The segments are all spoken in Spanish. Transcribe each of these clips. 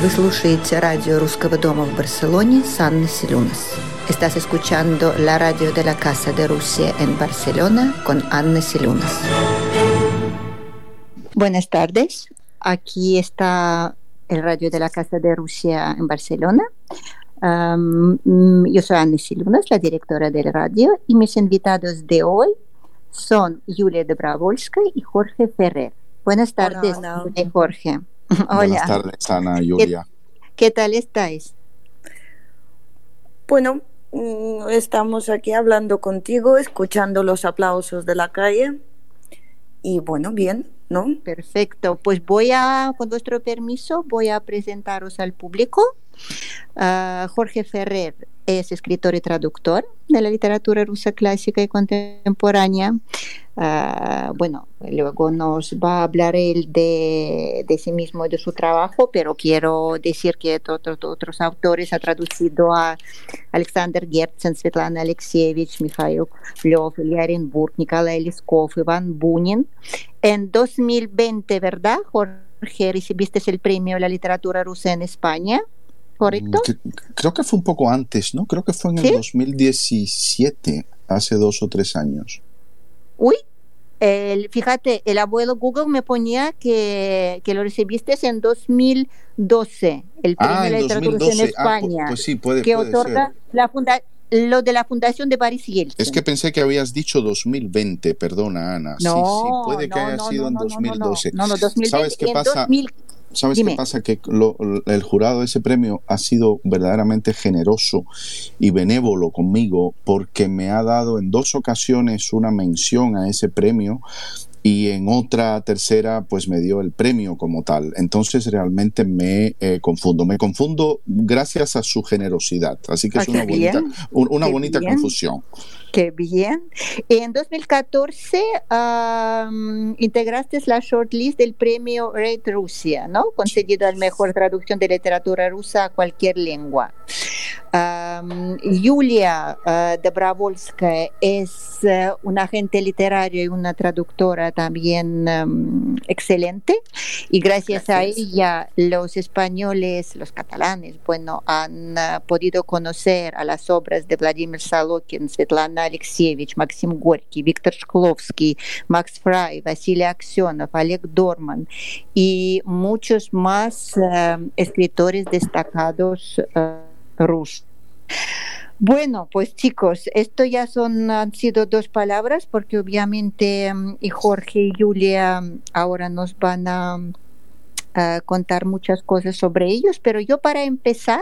Вы слушаете радио Русского дома в Барселоне с Анной Селюнас. Estás escuchando la radio de la Casa de Rusia en Barcelona con Anna Silunas. Buenas tardes. Aquí está el radio de la Casa de Rusia en Barcelona. Um, yo soy Anna Silunas, la directora del radio, y mis invitados de hoy son Julia Dobrovolska y Jorge Ferrer. Buenas tardes, Hola, Jorge. Hola. Buenas tardes, Ana, Julia. ¿Qué, ¿Qué, tal estáis? Bueno, mm, estamos aquí hablando contigo, escuchando los aplausos de la calle. Y bueno, bien, ¿no? Perfecto. Pues voy a, con vuestro permiso, voy a presentaros al público. Uh, Jorge Ferrer es escritor y traductor de la literatura rusa clásica y contemporánea. Uh, bueno, luego nos va a hablar él de, de, sí mismo y de su trabajo, pero quiero decir que otros, otros autores ha traducido a Alexander Gertsen, Svetlana Alexievich, Mikhail Lев, Yarin Burk, Nikolai Liskov, Iván Bunin. En 2020, ¿verdad, Jorge? Recibiste el premio a la literatura rusa en España. ¿Correcto? Creo que fue un poco antes, ¿no? Creo que fue en el ¿Sí? 2017, hace dos o tres años. Uy, el, fíjate, el abuelo Google me ponía que, que lo recibiste en 2012, el premio ah, de la literatura 2012. en España, Ah, pues sí, puede, que puede otorga ser. la funda lo de la Fundación de Paris Yeltsin. Es que pensé que habías dicho 2020, perdona Ana. no, sí, sí, puede no, que haya no, sido no, en 2012. No, no, 2020, ¿Sabes qué en pasa? 2000, ¿Sabes Dime. qué pasa? Que lo, el jurado de ese premio ha sido verdaderamente generoso y benévolo conmigo porque me ha dado en dos ocasiones una mención a ese premio y en otra tercera pues me dio el premio como tal. Entonces realmente me eh, confundo. Me confundo gracias a su generosidad. Así que Ah, es una qué bonita, un- una bonita bien. confusión. Qué bien. En 2014 am, integraste la shortlist del premio Red Rusia, ¿no? Concedido al mejor traducción de literatura rusa a cualquier lengua. Yulia ah, Dobrovolska es eh, una agente literaria y una traductora también am, excelente y gracias, a ella los españoles, los catalanes, bueno, han ah, podido conocer a las obras de Vladimir Salokin, Svetlana Alexievich, Maxim Gorky, Víctor Shklovsky, Max Fry, Vasily Aksionov, Oleg Dorman y muchos más ah, escritores destacados ah, rusos. Bueno, pues chicos, esto ya son han sido dos palabras porque obviamente mm, y Jorge y Julia mm, ahora nos van a, a contar muchas cosas sobre ellos, pero yo para empezar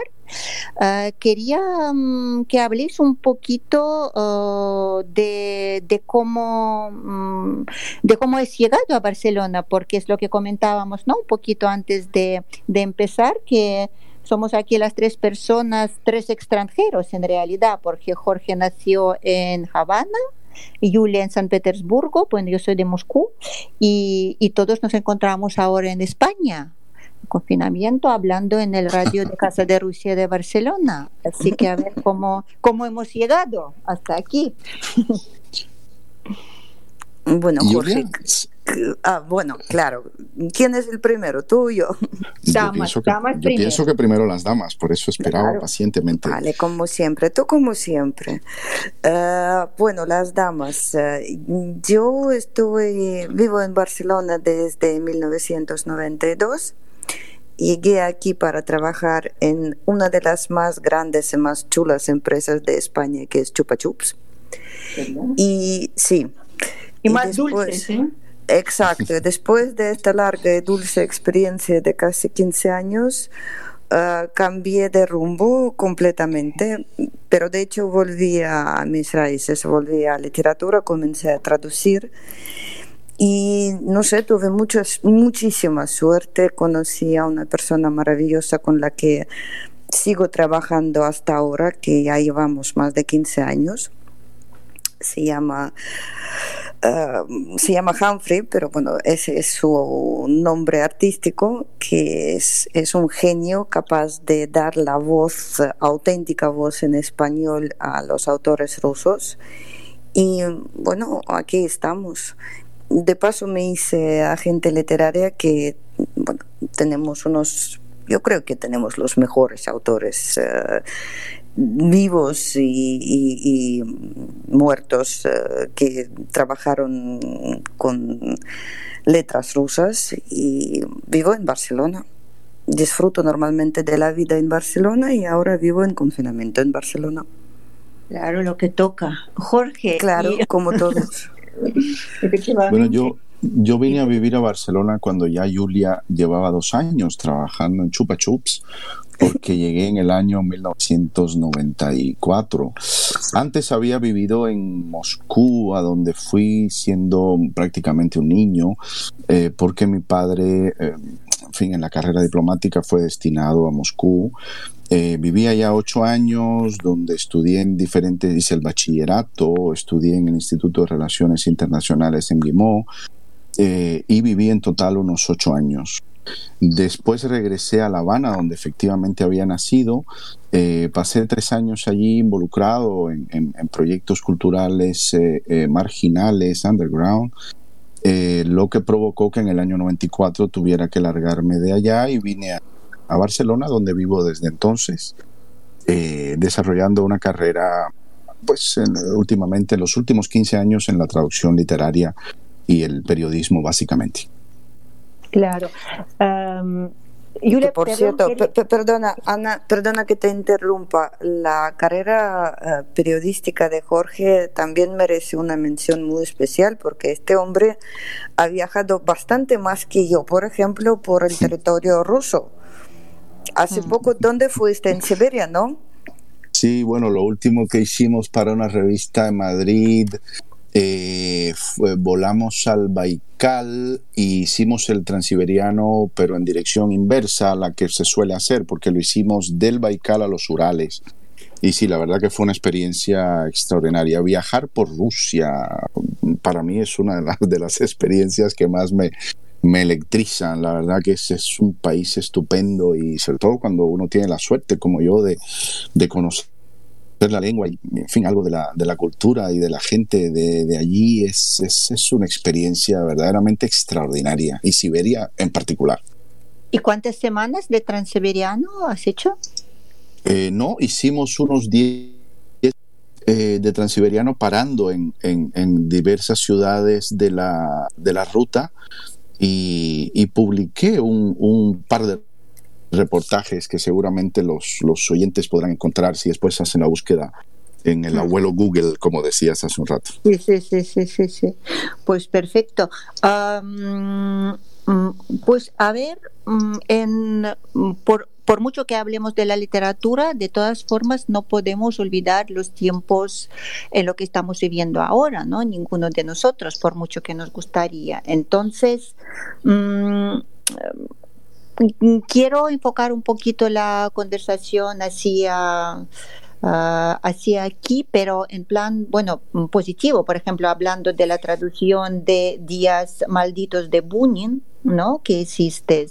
ah, quería mm, que habléis un poquito ah, de, de cómo mm, de cómo has llegado a Barcelona, porque es lo que comentábamos, ¿no? Un poquito antes de, de empezar que somos aquí las tres personas, tres extranjeros en realidad, porque Jorge nació en Habana, Julia en San Petersburgo, bueno, yo soy de Moscú, y, y todos nos encontramos ahora en España, en confinamiento, hablando en el radio de Casa de Rusia de Barcelona. Así que a ver cómo, cómo hemos llegado hasta aquí. Bueno, Jorge. Ah, bueno, claro. ¿Quién es el primero? ¿Tú o yo? yo, Damas, pienso que, damas yo primero. pienso que primero las damas, por eso esperaba Claro. pacientemente. Vale, como siempre. Tú como siempre. Eh, bueno, las damas. eh, yo estuve, vivo en Barcelona desde 1992. Llegué aquí para trabajar en una de las más grandes y más chulas empresas de España, que es Chupa Chups. Y sí. Y más después- dulces, ¿eh? Exacto. Después de esta larga y dulce experiencia de casi 15 años, ah, cambié de rumbo completamente, pero de hecho volví a mis raíces, volví a literatura, comencé a traducir y no sé, tuve muchas, muchísima suerte, conocí a una persona maravillosa con la que sigo trabajando hasta ahora, que ya llevamos más de 15 años. Se llama Uh, se llama Humphrey, pero bueno, ese es su nombre artístico, que es, es, un genio capaz de dar la voz, auténtica voz en español a los autores rusos. Y bueno, aquí estamos. De paso me hice agente literaria que, bueno, tenemos unos yo creo que tenemos los mejores autores eh, vivos y, muertos eh, que trabajaron con letras rusas y vivo en Barcelona. Disfruto normalmente de la vida en Barcelona y ahora vivo en confinamiento en Barcelona. Claro, lo que toca. Jorge. Claro, como todos. bueno, yo, yo vine a vivir a Barcelona cuando ya Julia llevaba dos años trabajando en Chupa Chups, porque llegué en el año 1994. Antes había vivido en Moscú, a donde fui siendo prácticamente un niño, eh, porque mi padre, eh, en fin, en la carrera diplomática fue destinado a Moscú eh, vivía ya ocho años, donde estudié en diferentes, hice el bachillerato, estudié en el Instituto de Relaciones Internacionales en Guimó eh, y viví en total unos ocho años. Después regresé a La Habana, donde efectivamente había nacido. Eh, pasé tres años allí involucrado en, proyectos culturales marginales, underground, lo que provocó que en el año 94 tuviera que largarme de allá y vine a Barcelona, donde vivo desde entonces, eh, desarrollando una carrera, pues últimamente, en los últimos 15 años en la traducción literaria y el periodismo, básicamente. Claro. por cierto, perdona, Ana, perdona que te interrumpa. La carrera eh, periodística de Jorge también merece una mención muy especial porque este hombre ha viajado bastante más que yo, por ejemplo, por el territorio ruso. Hace mm. poco, ¿dónde fuiste? En Siberia, ¿no? Sí, bueno, lo último que hicimos para una revista en Madrid, eh, volamos al Baikal e hicimos el transiberiano, pero en dirección inversa a la que se suele hacer, porque lo hicimos del Baikal a los Urales. Y sí, la verdad que fue una experiencia extraordinaria. Viajar por Rusia para mí es una de las experiencias que más me, me electrizan. La verdad que es, es, un país estupendo y sobre todo cuando uno tiene la suerte como yo de, de conocer la lengua y, en fin, algo de la, de la cultura y de la gente de, de allí es, es, es, una experiencia verdaderamente extraordinaria y Siberia en particular. ¿Y cuántas semanas de transiberiano has hecho? Eh, no, hicimos unos 10 eh, de transiberiano parando en, en, en, diversas ciudades de la, de la ruta y, publiqué un, par de reportajes que seguramente los, los oyentes podrán encontrar si después hacen la búsqueda en el abuelo Google, como decías hace un rato. Sí, sí, sí, sí, sí, Pues perfecto. Mm, pues a ver, mm, en, por, por mucho que hablemos de la literatura, de todas formas no podemos olvidar los tiempos en lo que estamos viviendo ahora, ¿no? Ninguno de nosotros, por mucho que nos gustaría. Entonces, mm, quiero enfocar un poquito la conversación hacia Ah, hacia aquí, pero en plan, bueno, positivo, por ejemplo, hablando de la traducción de Días Malditos de Bunin, ¿no? Que existe,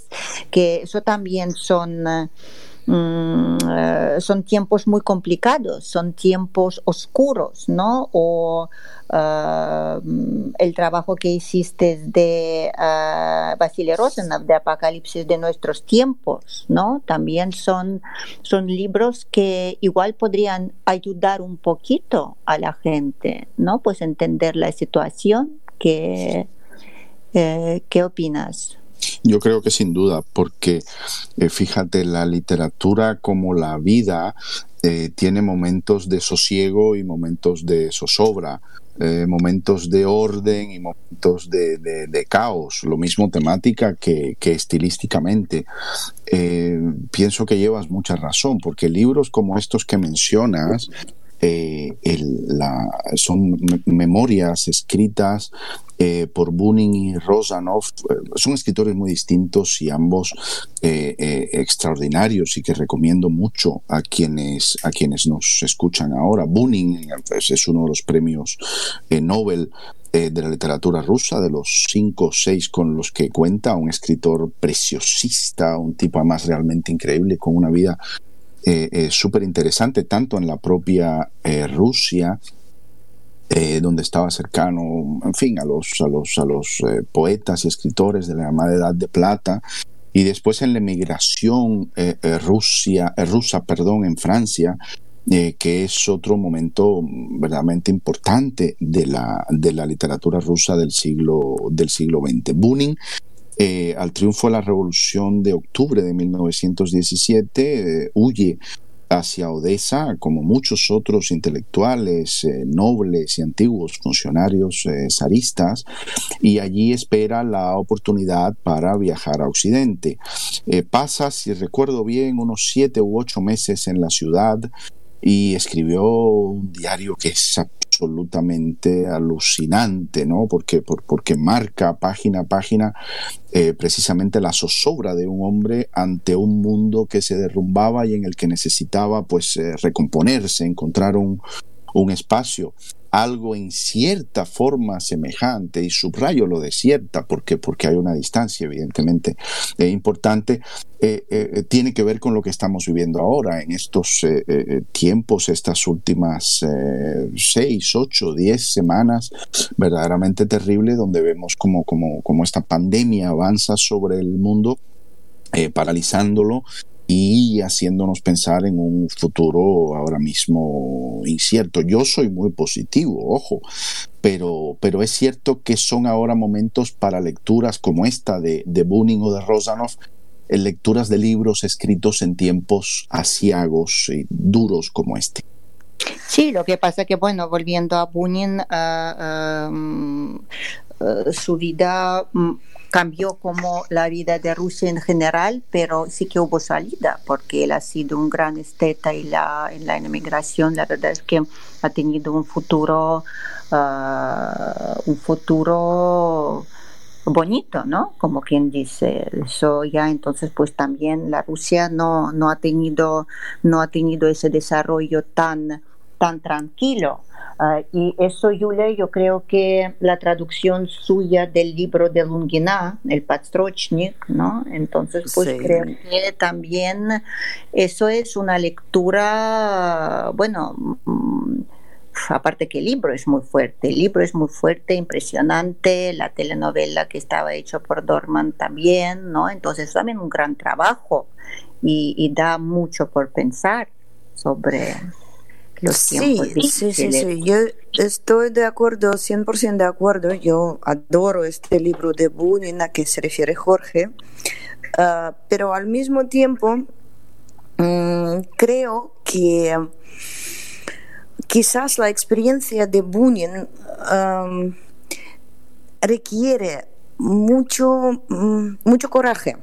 que eso también son... Mm, eh, son tiempos muy complicados, son tiempos oscuros, ¿no? O eh, el trabajo que hiciste de uh, Vasily Rosenov, de Apocalipsis de nuestros tiempos, ¿no? También son, son libros que igual podrían ayudar un poquito a la gente, ¿no? Pues entender la situación. ¿Qué opinas? Yo creo que sin duda, porque eh, fíjate, la literatura como la vida eh, tiene momentos de sosiego y momentos de zozobra, eh, momentos de orden y momentos de, caos, lo mismo temática que, estilísticamente. pienso que llevas mucha razón, porque libros como estos que mencionas son memorias escritas eh, por Bunin y Rosanov. Eh, son escritores muy distintos y ambos extraordinarios y que recomiendo mucho a quienes, a quienes nos escuchan ahora. Bunin pues, es uno de los premios Nobel de la literatura rusa, de los cinco o seis con los que cuenta, un escritor preciosista, un tipo además realmente increíble, con una vida eh, eh, súper interesante, tanto en la propia eh, Rusia, eh, donde estaba cercano, en fin, a los, a los, a los poetas y escritores de la llamada Edad de Plata, y después en la emigración eh, eh, Rusia, rusa perdón, en Francia, que es otro momento verdaderamente importante de la, de la literatura rusa del siglo, del siglo XX. Bunin al triunfo de la Revolución de octubre de 1917, huye hacia Odessa, como muchos otros intelectuales, eh, nobles y antiguos funcionarios eh, zaristas, y allí espera la oportunidad para viajar a Occidente. Eh, pasa, si recuerdo bien, unos siete u ocho meses en la ciudad y escribió un diario que es absolutamente alucinante, ¿no? Porque, porque marca página a página eh, precisamente la zozobra de un hombre ante un mundo que se derrumbaba y en el que necesitaba pues eh, recomponerse, encontrar un, un espacio algo en cierta forma semejante, y subrayo lo de cierta porque, porque hay una distancia evidentemente eh, importante, eh, eh, tiene que ver con lo que estamos viviendo ahora, en estos tiempos, estas últimas seis, ocho, diez semanas verdaderamente terrible, donde vemos como, como, como esta pandemia avanza sobre el mundo. paralizándolo y haciéndonos pensar en un futuro ahora mismo incierto. Yo soy muy positivo, ojo, pero, pero es cierto que son ahora momentos para lecturas como esta de, de Bunin o de Rosanov, lecturas de libros escritos en tiempos asiagos y duros como este. Sí, lo que pasa que, bueno, volviendo a Bunin, mm, su vida mm, cambió como la vida de Rusia en general, pero sí que hubo salida, porque él ha sido un gran esteta y la, en la inmigración la verdad es que ha tenido un futuro, uh, un futuro bonito, ¿no? Como quien dice, eso ya entonces pues también la Rusia no, no ha tenido, no ha tenido ese desarrollo tan, tan tranquilo Ah, y eso, Julia, yo creo que la traducción suya del libro de Lungina, el Patstrochnik, ¿no? Entonces, pues creo que también eso es una lectura, bueno, mm, aparte que el libro es muy fuerte, el libro es muy fuerte, impresionante, la telenovela que estaba hecha por Dorman también, ¿no? Entonces también un gran trabajo y, y da mucho por pensar sobre sí, Sí, sí, sí, yo estoy de acuerdo, 100% de acuerdo. Yo adoro este libro de Bunin a que se refiere Jorge, ah, pero al mismo tiempo mm, creo que quizás la experiencia de Bunin requiere mucho, mm, mucho coraje.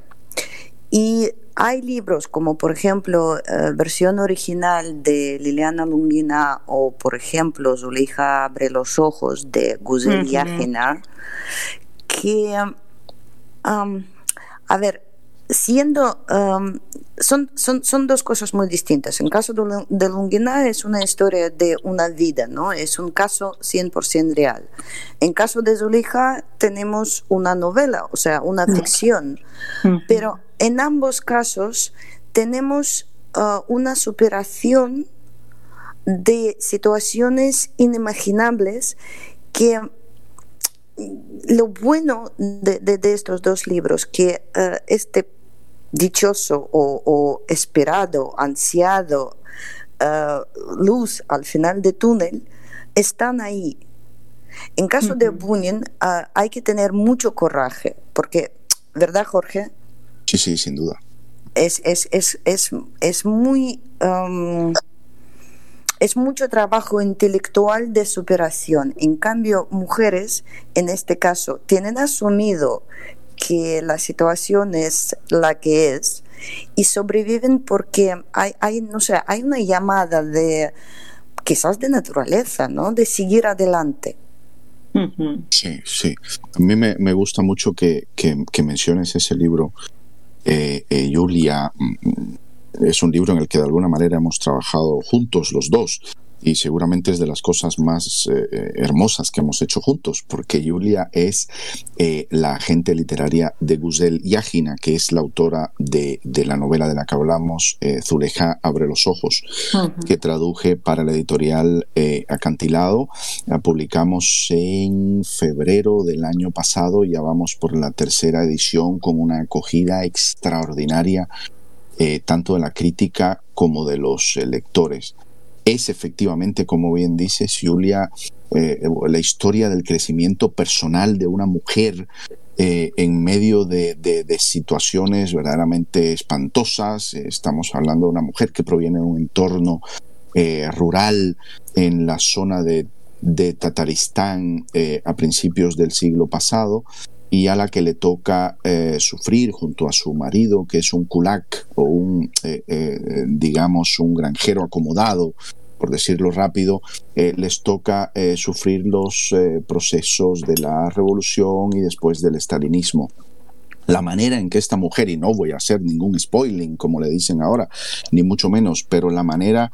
Y hay libros como por ejemplo eh, versión original de Liliana Lungina o por ejemplo Zuleija abre los ojos de Guzel Yagina que a ver siendo son, son, son, dos cosas muy distintas. En caso de, Lungina es una historia de una vida, ¿no? Es un caso 100% real. En caso de Zulija tenemos una novela, o sea, una ficción. Pero en ambos casos tenemos uh, una superación de situaciones inimaginables que lo bueno de, estos dos libros, que uh, este dichoso o, esperado, ansiado uh, luz al final del túnel, están ahí. En caso de Bunin hay que tener mucho coraje, porque, ¿verdad, Jorge? Sí, sí, sin duda. Es, es, es, es, es muy... Um, es mucho trabajo intelectual de superación. En cambio, mujeres, en este caso, tienen asumido que la situación es la que es y sobreviven porque hay, hay no sé, hay una llamada de quizás de naturaleza, ¿no? De seguir adelante. Sí, sí. A mí me, me gusta mucho que, que, que menciones ese libro eh, eh, Julia mm, es un libro en el que de alguna manera hemos trabajado juntos los dos. Y seguramente es de las cosas más eh, eh, hermosas que hemos hecho juntos, porque Julia es eh, la agente literaria de Guzel Yagina, que es la autora de, la novela de la que hablamos, Zuleja abre los ojos, que traduje para la editorial Acantilado. La publicamos en febrero del año pasado, ya vamos por la tercera edición con una acogida extraordinaria, tanto de la crítica como de los lectores es efectivamente, como bien dice Julia, eh, la historia del crecimiento personal de una mujer eh, en medio de, situaciones verdaderamente espantosas. Estamos hablando de una mujer que proviene de un entorno eh, rural en la zona de, Tataristán a principios del siglo pasado y a la que le toca sufrir junto a su marido, que es un kulak o un, digamos, un granjero acomodado por decirlo rápido, eh, les toca eh, sufrir los eh, procesos de la revolución y después del estalinismo. La manera en que esta mujer, y no voy a hacer ningún spoiling como le dicen ahora, ni mucho menos, pero la manera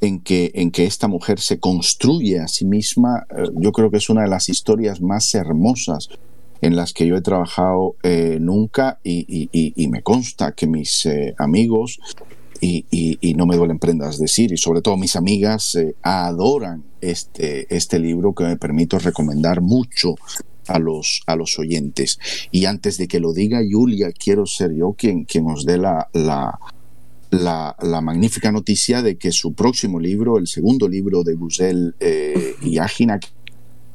en que, en que esta mujer se construye a sí misma, yo creo que es una de las historias más hermosas en las que yo he trabajado nunca y, me consta que mis amigos y, no me duelen prendas decir, y sobre todo mis amigas eh, adoran este, este libro que me permito recomendar mucho a los, a los oyentes. Y antes de que lo diga Julia, quiero ser yo quien, quien os dé la, la, la, magnífica noticia de que su próximo libro, el segundo libro de Guzel eh, y Ágina,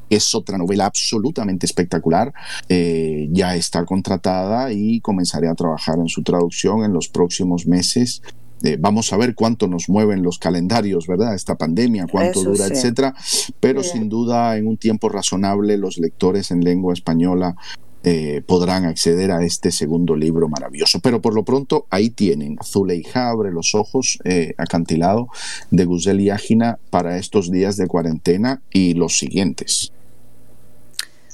es otra novela absolutamente espectacular. Eh, ya está contratada y comenzaré a trabajar en su traducción en los próximos meses. Eh, vamos a ver cuánto nos mueven los calendarios, ¿verdad? Esta pandemia, cuánto dura, etcétera. Pero sin duda, en un tiempo razonable, los lectores en lengua española eh, podrán acceder a este segundo libro maravilloso. Pero por lo pronto, ahí tienen Zuleija abre los ojos, eh, acantilado, de Guzel y Ágina para estos días de cuarentena y los siguientes.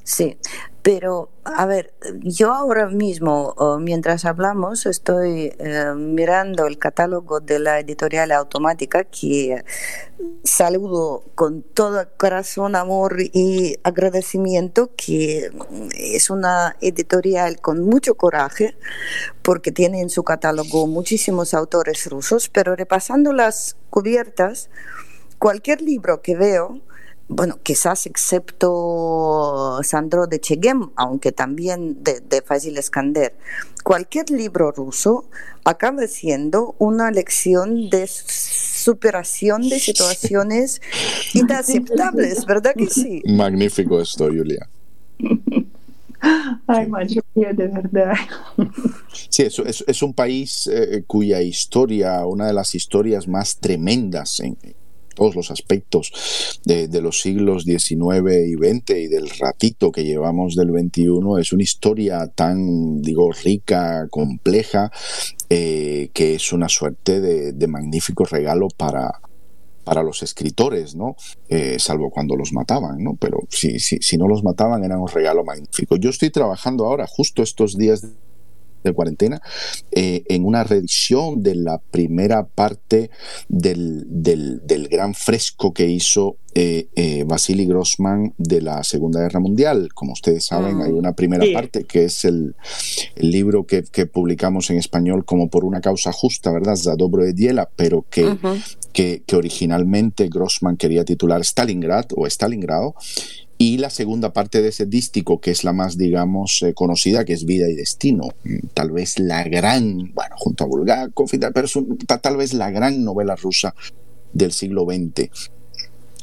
Sí, pero a ver, yo ahora mismo, mientras hablamos, estoy eh, mirando el catálogo de la editorial automática que saludo con todo corazón, amor y agradecimiento, que es una editorial con mucho coraje porque tiene en su catálogo muchísimos autores rusos, pero repasando las cubiertas, cualquier libro que veo, bueno, quizás excepto Sandro de Chegem, aunque también de, de Fazil Eskander, cualquier libro ruso acaba siendo una lección de superación de situaciones inaceptables, ¿verdad que sí? Magnífico esto, Julia. Ay, Julia, de verdad. Sí, es, es, es un país eh, cuya historia, una de las historias más tremendas en, todos los aspectos de, los siglos XIX y XX y del ratito que llevamos del XXI, es una historia tan, digo, rica, compleja, eh, que es una suerte de, magnífico regalo para, para los escritores, ¿no? Eh, salvo cuando los mataban, ¿no? Pero si, si, si no los mataban era un regalo magnífico. Yo estoy trabajando ahora, justo estos días de cuarentena, eh, en una reedición de la primera parte del, del, gran fresco que hizo eh, eh, Vasily Grossman de la Segunda Guerra Mundial. Como ustedes saben, hay mm. una primera parte que es el, libro que, publicamos en español como por una causa justa, ¿verdad? Zadobro de Diela, pero que, que, que, originalmente Grossman quería titular Stalingrad o Stalingrado y la segunda parte de ese dístico, que es la más, digamos, eh, conocida, que es Vida y Destino, mm, tal vez la gran, bueno, junto a Bulgakov, pero tal vez la gran novela rusa del siglo XX.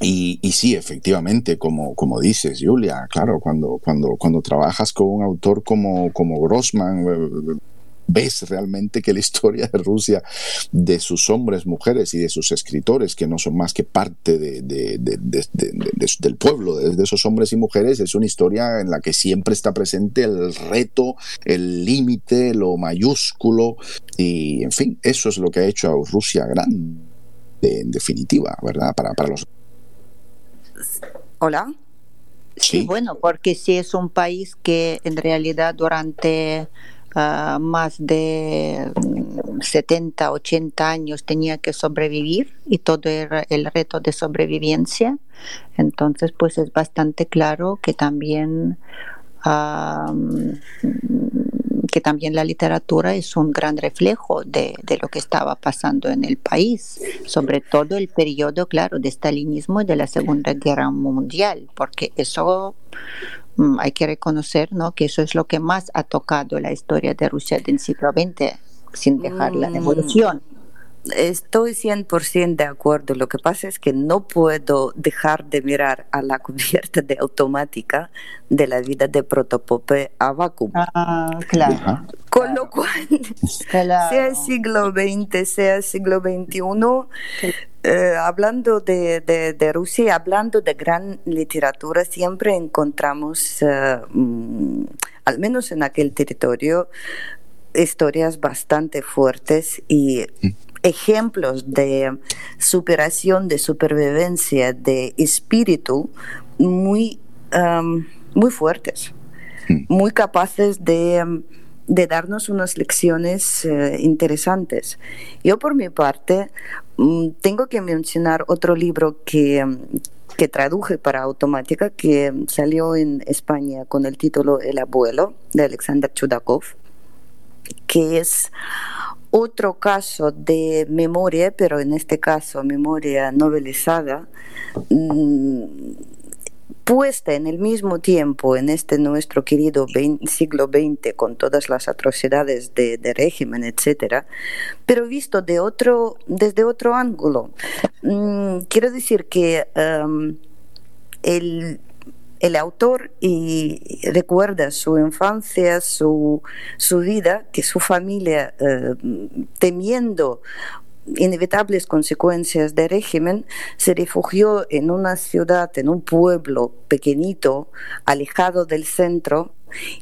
Y, y, sí, efectivamente, como, como dices, Julia, claro, cuando, cuando, cuando trabajas con un autor como, como Grossman, eh, ves realmente que la historia de Rusia, de sus hombres, mujeres y de sus escritores, que no son más que parte de, del pueblo, de, esos hombres y mujeres, es una historia en la que siempre está presente el reto, el límite, lo mayúsculo, y en fin, eso es lo que ha hecho a Rusia grande, en definitiva, ¿verdad? Para, para los... Hola. Sí. bueno, porque si es un país que en realidad durante Ah, más de 70, 80 años tenía que sobrevivir y todo era el reto de sobrevivencia. Entonces, pues es bastante claro que también que también la literatura es un gran reflejo de, de, lo que estaba pasando en el país, sobre todo el periodo, claro, de stalinismo y de la Segunda Guerra Mundial, porque eso mm, hay que reconocer ¿no? que eso es lo que más ha tocado la historia de Rusia del siglo XX, sin dejar la mm. revolución. Estoy 100% de acuerdo. Lo que pasa es que no puedo dejar de mirar a la cubierta de automática de la vida de Protopope a Ah, claro. Con lo cual, sea el siglo XX, sea el siglo XXI, eh, hablando de, de, Rusia, hablando de gran literatura, siempre encontramos, eh, mm, al menos en aquel territorio, historias bastante fuertes y mm ejemplos de superación, de supervivencia, de espíritu muy, muy fuertes, hmm. muy capaces de, darnos unas lecciones eh, interesantes. Yo por mi parte mm, tengo que mencionar otro libro que, que traduje para automática que salió en España con el título El abuelo de Alexander Chudakov, que es otro caso de memoria, pero en este caso memoria novelizada, mm, puesta en el mismo tiempo en este nuestro querido siglo XX con todas las atrocidades de, régimen, etcétera, pero visto de otro, desde otro ángulo. Mm, quiero decir que el el autor recuerda su infancia, su, su vida, que su familia, eh, temiendo inevitables consecuencias del régimen, se refugió en una ciudad, en un pueblo pequeñito, alejado del centro,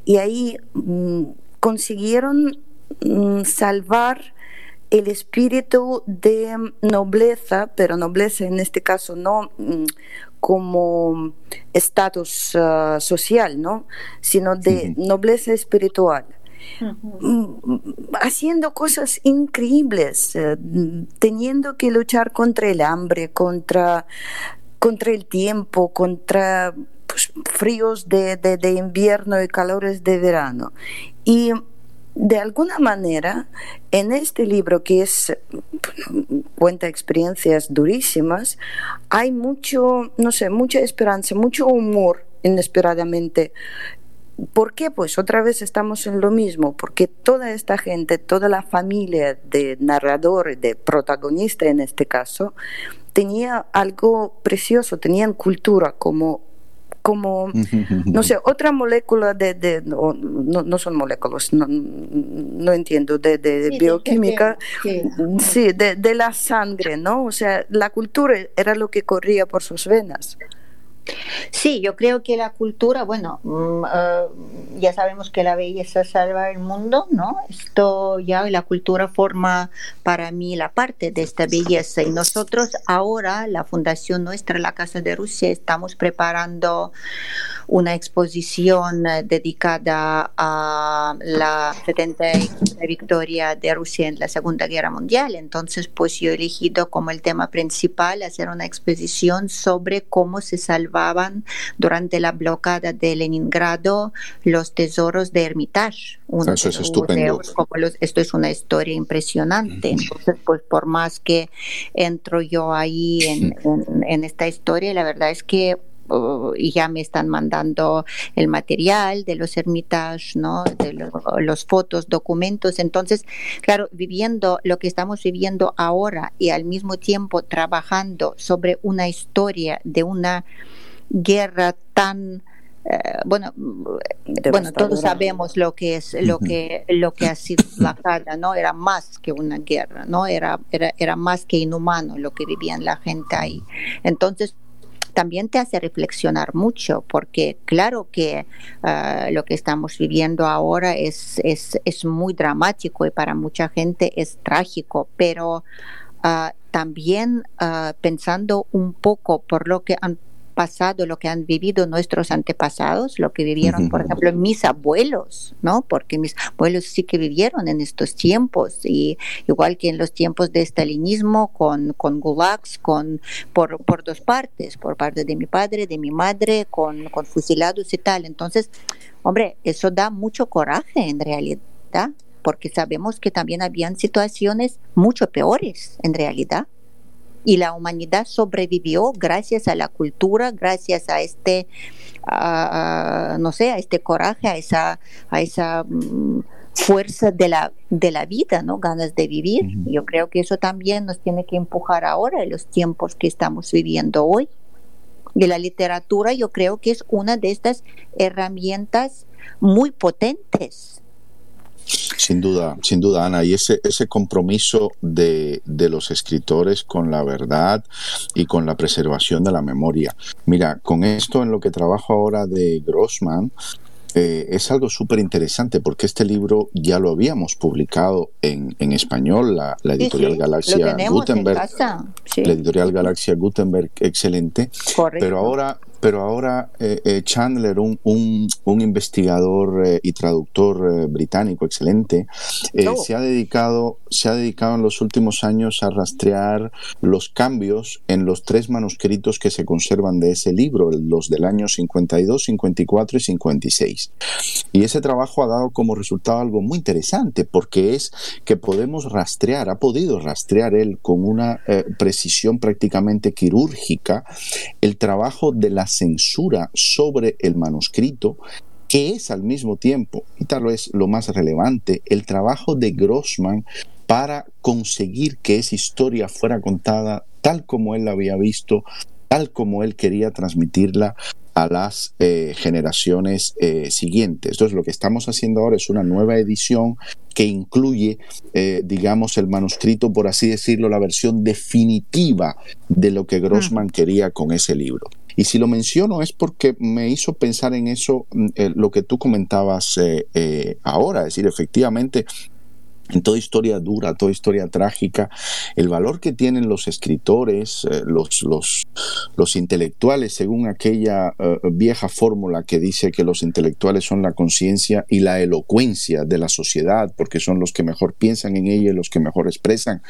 y ahí mm, consiguieron mm, salvar el espíritu de nobleza, pero nobleza en este caso no mm, como estatus ah, social, ¿no? sino de nobleza espiritual. Mm, haciendo cosas increíbles, eh, teniendo que luchar contra el hambre, contra, contra el tiempo, contra pues, fríos de, de, de, invierno y calores de verano. Y de alguna manera, en este libro que es cuenta experiencias durísimas, hay mucho, no sé, mucha esperanza, mucho humor inesperadamente. ¿Por qué? Pues otra vez estamos en lo mismo, porque toda esta gente, toda la familia de narrador, de protagonista en este caso, tenía algo precioso, tenían cultura como como, no sé, otra molécula de, no, no, son moléculas, no, no entiendo, de, de bioquímica, sí, de, de la sangre, ¿no? O sea, la cultura era lo que corría por sus venas. Sí, yo creo que la cultura, bueno, eh, ya sabemos que la belleza salva el mundo, ¿no? Esto ya la cultura forma para mí la parte de esta belleza y nosotros ahora, la fundación nuestra, la Casa de Rusia, estamos preparando una exposición eh, dedicada a la 70 victoria de Rusia en la Segunda Guerra Mundial. Entonces, pues yo he elegido como el tema principal hacer una exposición sobre cómo se salvaban durante la bloquada de Leningrado los tesoros de Hermitage. Eso es estupendo. esto es una historia impresionante. Entonces, pues por más que entro yo ahí en, en esta historia, la verdad es que y ya me están mandando el material de los ermitas, ¿no? de los fotos, documentos. Entonces, claro, viviendo lo que estamos viviendo ahora y al mismo tiempo trabajando sobre una historia de una guerra tan eh, bueno bueno todos sabemos lo que es lo que lo que ha sido la guerra no era más que una guerra no era era era más que inhumano lo que vivían la gente ahí. Entonces también te hace reflexionar mucho, porque claro que ah, lo que estamos viviendo ahora es, es, es, muy dramático y para mucha gente es trágico, pero ah, también ah, pensando un poco por lo que han pasado, lo que han vivido nuestros antepasados, lo que vivieron, por ejemplo, mis abuelos, ¿no? Porque mis abuelos sí que vivieron en estos tiempos, y igual que en los tiempos de estalinismo, con, con gulags, con, por, por dos partes, por parte de mi padre, de mi madre, con, con fusilados y tal. Entonces, hombre, eso da mucho coraje en realidad, porque sabemos que también habían situaciones mucho peores en realidad y la humanidad sobrevivió gracias a la cultura, gracias a este, no sé, a este coraje, a esa, a esa mm, fuerza de la, de la vida, ¿no? Ganas de vivir. Yo creo que eso también nos tiene que empujar ahora en los tiempos que estamos viviendo hoy. Y la literatura yo creo que es una de estas herramientas muy potentes sin duda, sin duda, Ana, y ese, ese compromiso de, de, los escritores con la verdad y con la preservación de la memoria. Mira, con esto en lo que trabajo ahora de Grossman, eh, es algo súper interesante porque este libro ya lo habíamos publicado en, en español, la, editorial Galaxia Gutenberg. La editorial Galaxia Gutenberg, excelente. Pero ahora pero ahora eh, eh, Chandler, un, un, investigador eh, y traductor británico excelente, oh. se, ha dedicado, se ha dedicado en los últimos años a rastrear los cambios en los tres manuscritos que se conservan de ese libro, los del año 52, 54 y 56. Y ese trabajo ha dado como resultado algo muy interesante, porque es que podemos rastrear, ha podido rastrear él con una precisión prácticamente quirúrgica, el trabajo de las censura sobre el manuscrito, que es al mismo tiempo, y tal vez lo más relevante, el trabajo de Grossman para conseguir que esa historia fuera contada tal como él la había visto, tal como él quería transmitirla a las eh, generaciones eh, siguientes. Entonces, lo que estamos haciendo ahora es una nueva edición que incluye, eh, digamos, el manuscrito, por así decirlo, la versión definitiva de lo que Grossman mm. quería con ese libro. Y si lo menciono es porque me hizo pensar en eso, mm, lo que tú comentabas ahora, es decir, efectivamente en toda historia dura, toda historia trágica, el valor que tienen los escritores, eh, los, intelectuales, según aquella eh, vieja fórmula que dice que los intelectuales son la conciencia y la elocuencia de la sociedad, porque son los que mejor piensan en ella y los que mejor expresan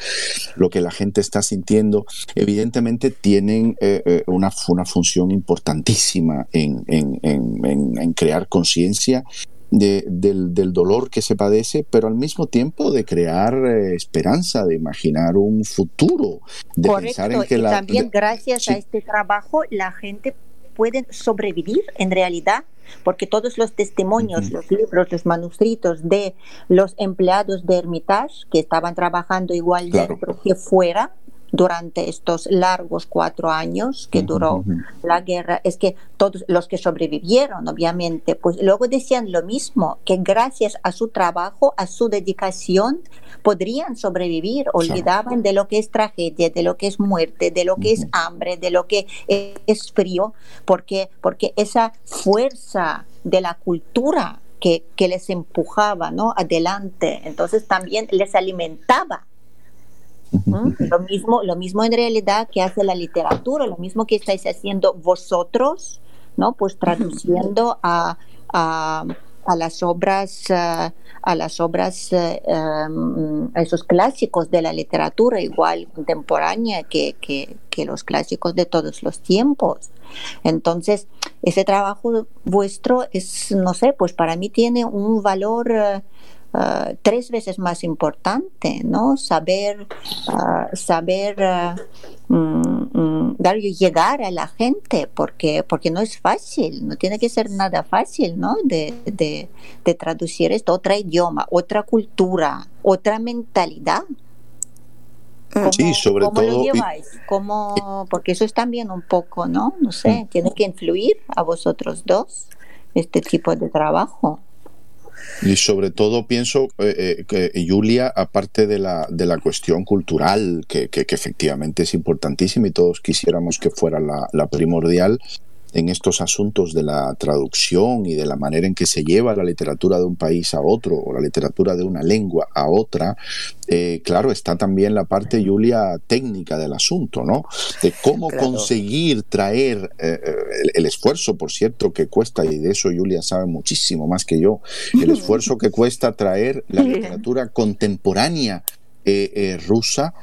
lo que la gente está sintiendo, evidentemente tienen eh, una, función importantísima en crear conciencia del, del, dolor que se padece, pero al mismo tiempo de crear eh, esperanza, de imaginar un futuro, de pensar en que y también gracias a este trabajo la gente puede sobrevivir en realidad porque todos los testimonios, los libros, los manuscritos de los empleados de Hermitage que estaban trabajando igual dentro que fuera, durante estos largos cuatro años que duró la guerra es que todos los que sobrevivieron, obviamente, pues luego decían lo mismo, que gracias a su trabajo, a su dedicación, podrían sobrevivir, olvidaban de lo que es tragedia, de lo que es muerte, de lo que es hambre, de lo que es frío, porque, porque esa fuerza de la cultura que, que les empujaba ¿no? adelante, entonces también les alimentaba lo mismo, lo mismo en realidad que hace la literatura, lo mismo que estáis haciendo vosotros, ¿no? Pues traduciendo a, a, a las obras, eh, a las obras, eh, em, a esos clásicos de la literatura, igual contemporánea que, que, que, los clásicos de todos los tiempos. Entonces, ese trabajo vuestro es, no sé, pues para mí tiene un valor eh, Ah, tres veces más importante, ¿no? Saber, uh, saber uh, mm, dar llegar a la gente, porque, porque no es fácil, no tiene que ser nada fácil, ¿no? De, de, de traducir esto, otro idioma, otra cultura, otra mentalidad. sí, sobre ¿cómo todo. Lo lleváis? ¿Cómo, porque eso es también un poco, ¿no? No sé, mm. tiene que influir a vosotros dos este tipo de trabajo. Y sobre todo pienso eh, eh, que Julia, aparte de la, de la cuestión cultural, que, que, efectivamente es importantísima y todos quisiéramos que fuera la, la primordial, en estos asuntos de la traducción y de la manera en que se lleva la literatura de un país a otro o la literatura de una lengua a otra, eh, claro, está también la parte, Julia, técnica del asunto, ¿no? De cómo conseguir traer eh, el, esfuerzo, por cierto, que cuesta, y de eso Julia sabe muchísimo más que yo, el esfuerzo que cuesta traer la literatura contemporánea eh, rusa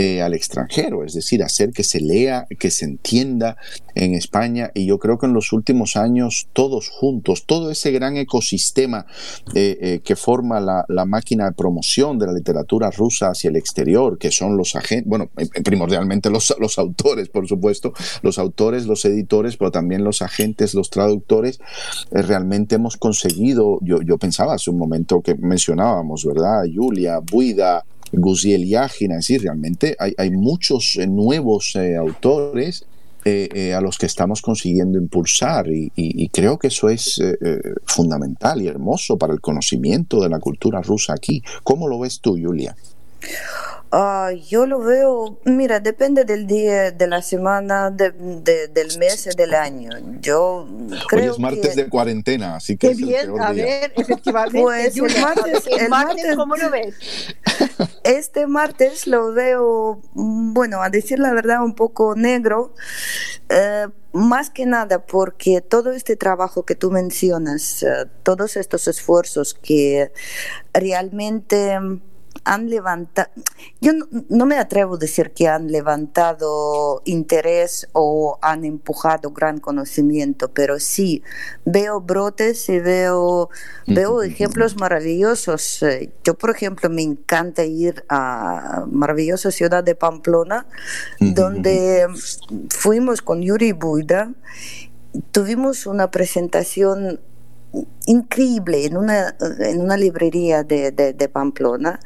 eh, al extranjero, es decir, hacer que se lea, que se entienda en España. Y yo creo que en los últimos años, todos juntos, todo ese gran ecosistema eh, eh, que forma la, máquina de promoción de la literatura rusa hacia el exterior, que son los agentes, bueno, primordialmente los, los autores, por supuesto, los autores, los editores, pero también los agentes, los traductores, realmente hemos conseguido, yo, yo pensaba hace un momento que mencionábamos, ¿verdad? Julia, Buida, Guziel Yagina, es decir, realmente hay, hay muchos eh, nuevos eh, autores eh, a los que estamos consiguiendo impulsar y, creo que eso es fundamental y hermoso para el conocimiento de la cultura rusa aquí. ¿Cómo lo ves tú, Julia? Ah, yo lo veo, mira, depende del día, de la semana, de, del mes, del año. Yo creo Hoy es martes de cuarentena, así que. Qué bien, a ver, efectivamente. Pues el martes, el martes, ¿cómo lo ves? Este martes lo veo, bueno, a decir la verdad, un poco negro. Eh, más que nada porque todo este trabajo que tú mencionas, eh, todos estos esfuerzos que realmente han levantado, yo no, me atrevo a decir que han levantado interés o han empujado gran conocimiento, pero sí veo brotes y veo, veo ejemplos maravillosos. Yo, por ejemplo, me encanta ir a maravillosa ciudad de Pamplona, donde fuimos con Yuri Buida, tuvimos una presentación increíble en una, en una librería de, de, Pamplona.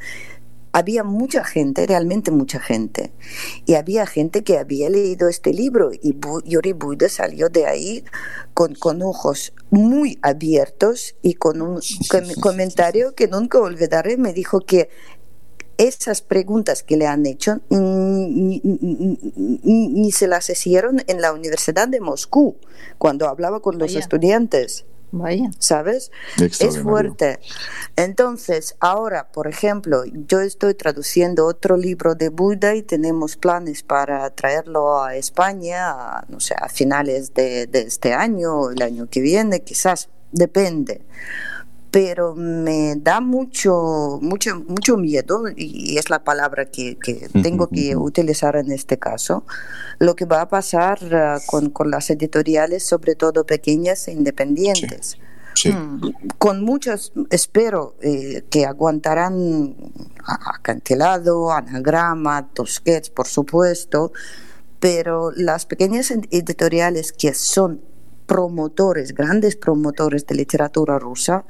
Había mucha gente, realmente mucha gente. Y había gente que había leído este libro y Yuri Buda salió de ahí con, con ojos muy abiertos y con un comentario que nunca olvidaré. Me dijo que esas preguntas que le han hecho ni, ni, se las hicieron en la Universidad de Moscú cuando hablaba con los estudiantes. Vaya. ¿Sabes? Es fuerte. Entonces, ahora, por ejemplo, yo estoy traduciendo otro libro de Buda y tenemos planes para traerlo a España, no sé, a finales de, de este año, el año que viene, quizás, depende pero me da mucho, mucho, mucho miedo, y es la palabra que, que tengo que utilizar en este caso, lo que va a pasar uh, con, con, las editoriales, sobre todo pequeñas e independientes. Hmm. Con muchos, espero eh, que aguantarán acantilado, anagrama, tosquets, por supuesto, pero las pequeñas editoriales que son promotores, grandes promotores de literatura rusa,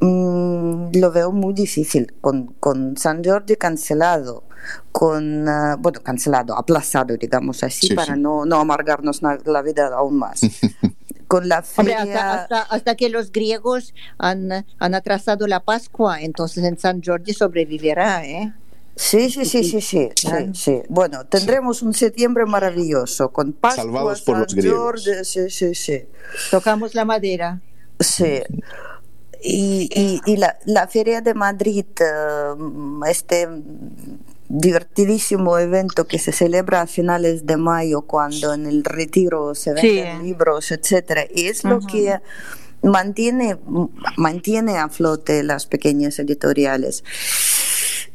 Mm, lo veo muy difícil con, con San Jorge cancelado, con, ah, bueno, cancelado, aplazado, digamos así, para No, no amargarnos la vida aún más. con la feria... hasta, que los griegos han, han atrasado la Pascua, entonces en San Jorge sobrevivirá, ¿eh? Sí, sí, sí, sí, sí, sí, Bueno, tendremos un septiembre maravilloso con Pascua, Salvados por los griegos. sí, sí, sí. Tocamos la madera. Sí. Y, y, la, la, Feria de Madrid, eh, este divertidísimo evento que se celebra a finales de mayo cuando en el retiro se venden libros, etcétera, y es lo que mantiene mantiene a flote las pequeñas editoriales.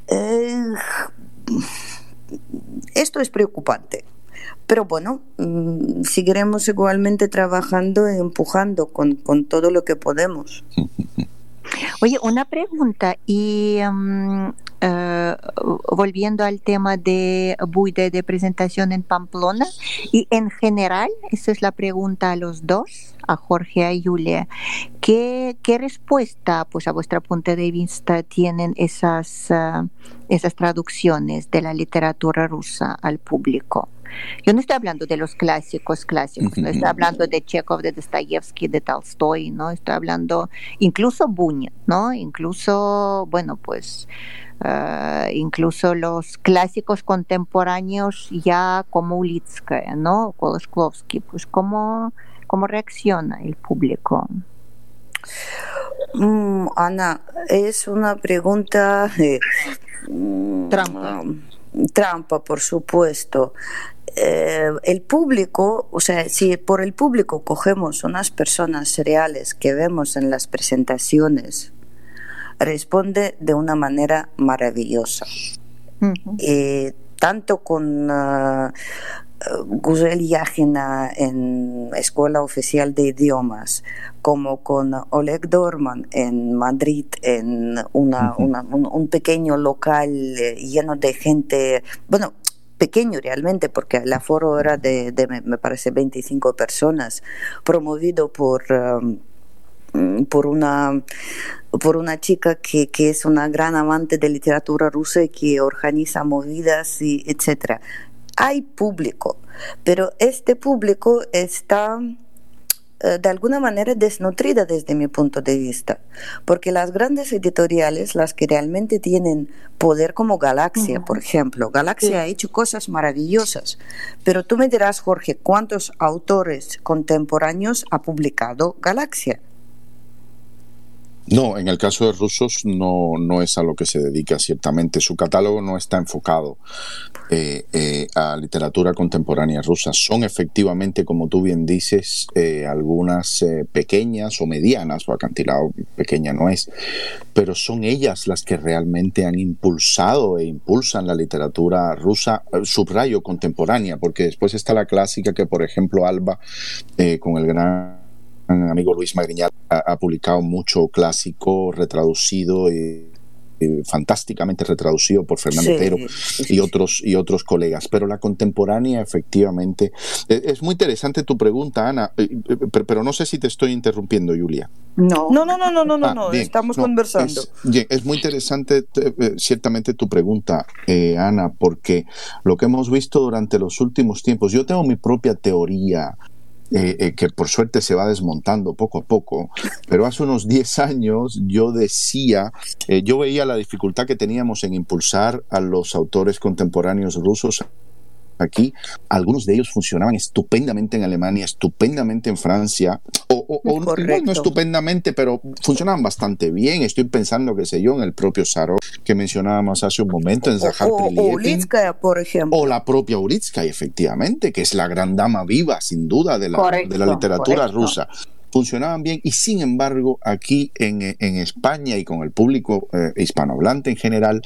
Eh, esto es preocupante. Pero bueno, mm, seguiremos igualmente trabajando y empujando con, con todo lo que podemos. Oye, una pregunta, y mm, eh, volviendo al tema de Buide de presentación en Pamplona, y en general, esa es la pregunta a los dos, a Jorge y a Julia, ¿qué, qué respuesta, pues a vuestra punto de vista, tienen esas, eh, esas traducciones de la literatura rusa al público? Yo no estoy hablando de los clásicos clásicos, no estoy hablando de Chekhov, de Dostoyevsky, de Tolstoy, no estoy hablando incluso Buña, no, incluso bueno pues uh, incluso los clásicos contemporáneos ya como Ulitskaya, no, Kolosklovsky, pues cómo cómo reacciona el público. Mm, Ana, es una pregunta eh, trampa. Trampa, por supuesto. Eh, el público, o sea, si por el público cogemos unas personas reales que vemos en las presentaciones, responde de una manera maravillosa. Eh, tanto con uh, Guzel Yagina en Escuela Oficial de Idiomas, como con Oleg Dorman en Madrid, en una, un, pequeño local eh, lleno de gente, bueno, pequeño realmente, porque el aforo era de, me parece, 25 personas, promovido por... Um, por una por una chica que, que, es una gran amante de literatura rusa y que organiza movidas y etcétera hay público, pero este público está eh, de alguna manera desnutrida desde mi punto de vista, porque las grandes editoriales, las que realmente tienen poder como Galaxia, por ejemplo, Galaxia ha hecho cosas maravillosas, pero tú me dirás, Jorge, ¿cuántos autores contemporáneos ha publicado Galaxia? No, en el caso de rusos no, no es a lo que se dedica ciertamente. Su catálogo no está enfocado eh, eh, a literatura contemporánea rusa. Son efectivamente, como tú bien dices, eh, algunas pequeñas o medianas, o acantilado pequeña no es, pero son ellas las que realmente han impulsado e impulsan la literatura rusa, subrayo contemporánea, porque después está la clásica que, por ejemplo, Alba, con el gran amigo Luis Magriñal ha, publicado mucho clásico retraducido y, fantásticamente retraducido por Fernando Otero y otros y otros colegas. Pero la contemporánea efectivamente e, es, muy interesante tu pregunta Ana eh, eh, pero, no sé si te estoy interrumpiendo Julia no. No no no no no no, ah, estamos conversando. es, es, muy interesante eh, ciertamente tu pregunta Ana porque lo que hemos visto durante los últimos tiempos yo tengo mi propia teoría eh, eh, que por suerte se va desmontando poco a poco, pero hace unos 10 años yo decía, eh, yo veía la dificultad que teníamos en impulsar a los autores contemporáneos rusos aquí, algunos de ellos funcionaban estupendamente en Alemania, estupendamente en Francia, o, no estupendamente, pero funcionaban bastante bien. Estoy pensando, qué sé yo, en el propio Saro que mencionábamos hace un momento, en Zahar O, por ejemplo. O la propia Ulitskaya, efectivamente, que es la gran dama viva, sin duda, de la, de la literatura rusa funcionaban bien y sin embargo aquí en, en España y con el público eh, hispanohablante en general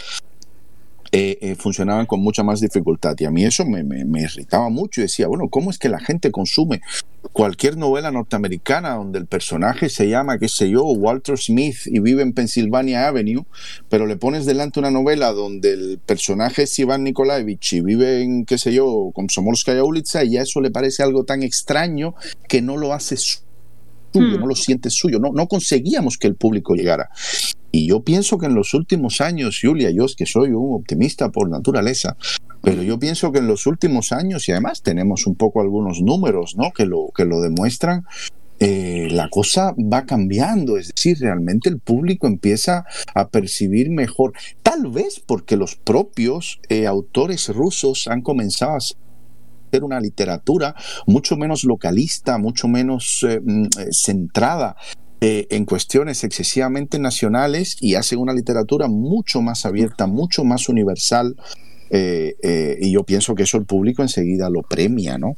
eh, eh, funcionaban con mucha más dificultad. Y a mí eso me, me, irritaba mucho y decía, bueno, ¿cómo es que la gente consume cualquier novela norteamericana donde el personaje se llama, qué sé yo, Walter Smith y vive en Pennsylvania Avenue, pero le pones delante una novela donde el personaje es Iván Nikolaevich y vive en, qué sé yo, Komsomolskaya Ulitsa y ya eso le parece algo tan extraño que no lo hace suyo, hmm. no lo siente suyo, no, no conseguíamos que el público llegara. Y yo pienso que en los últimos años, Julia, yo es que soy un optimista por naturaleza, pero yo pienso que en los últimos años, y además tenemos un poco algunos números ¿no? que, lo, que lo demuestran, eh, la cosa va cambiando, es decir, realmente el público empieza a percibir mejor, tal vez porque los propios eh, autores rusos han comenzado a hacer una literatura mucho menos localista, mucho menos eh, mm, centrada eh, en cuestiones excesivamente nacionales y hacen una literatura mucho más abierta, mucho más universal. Eh, eh, y yo pienso que eso el público enseguida lo premia, ¿no?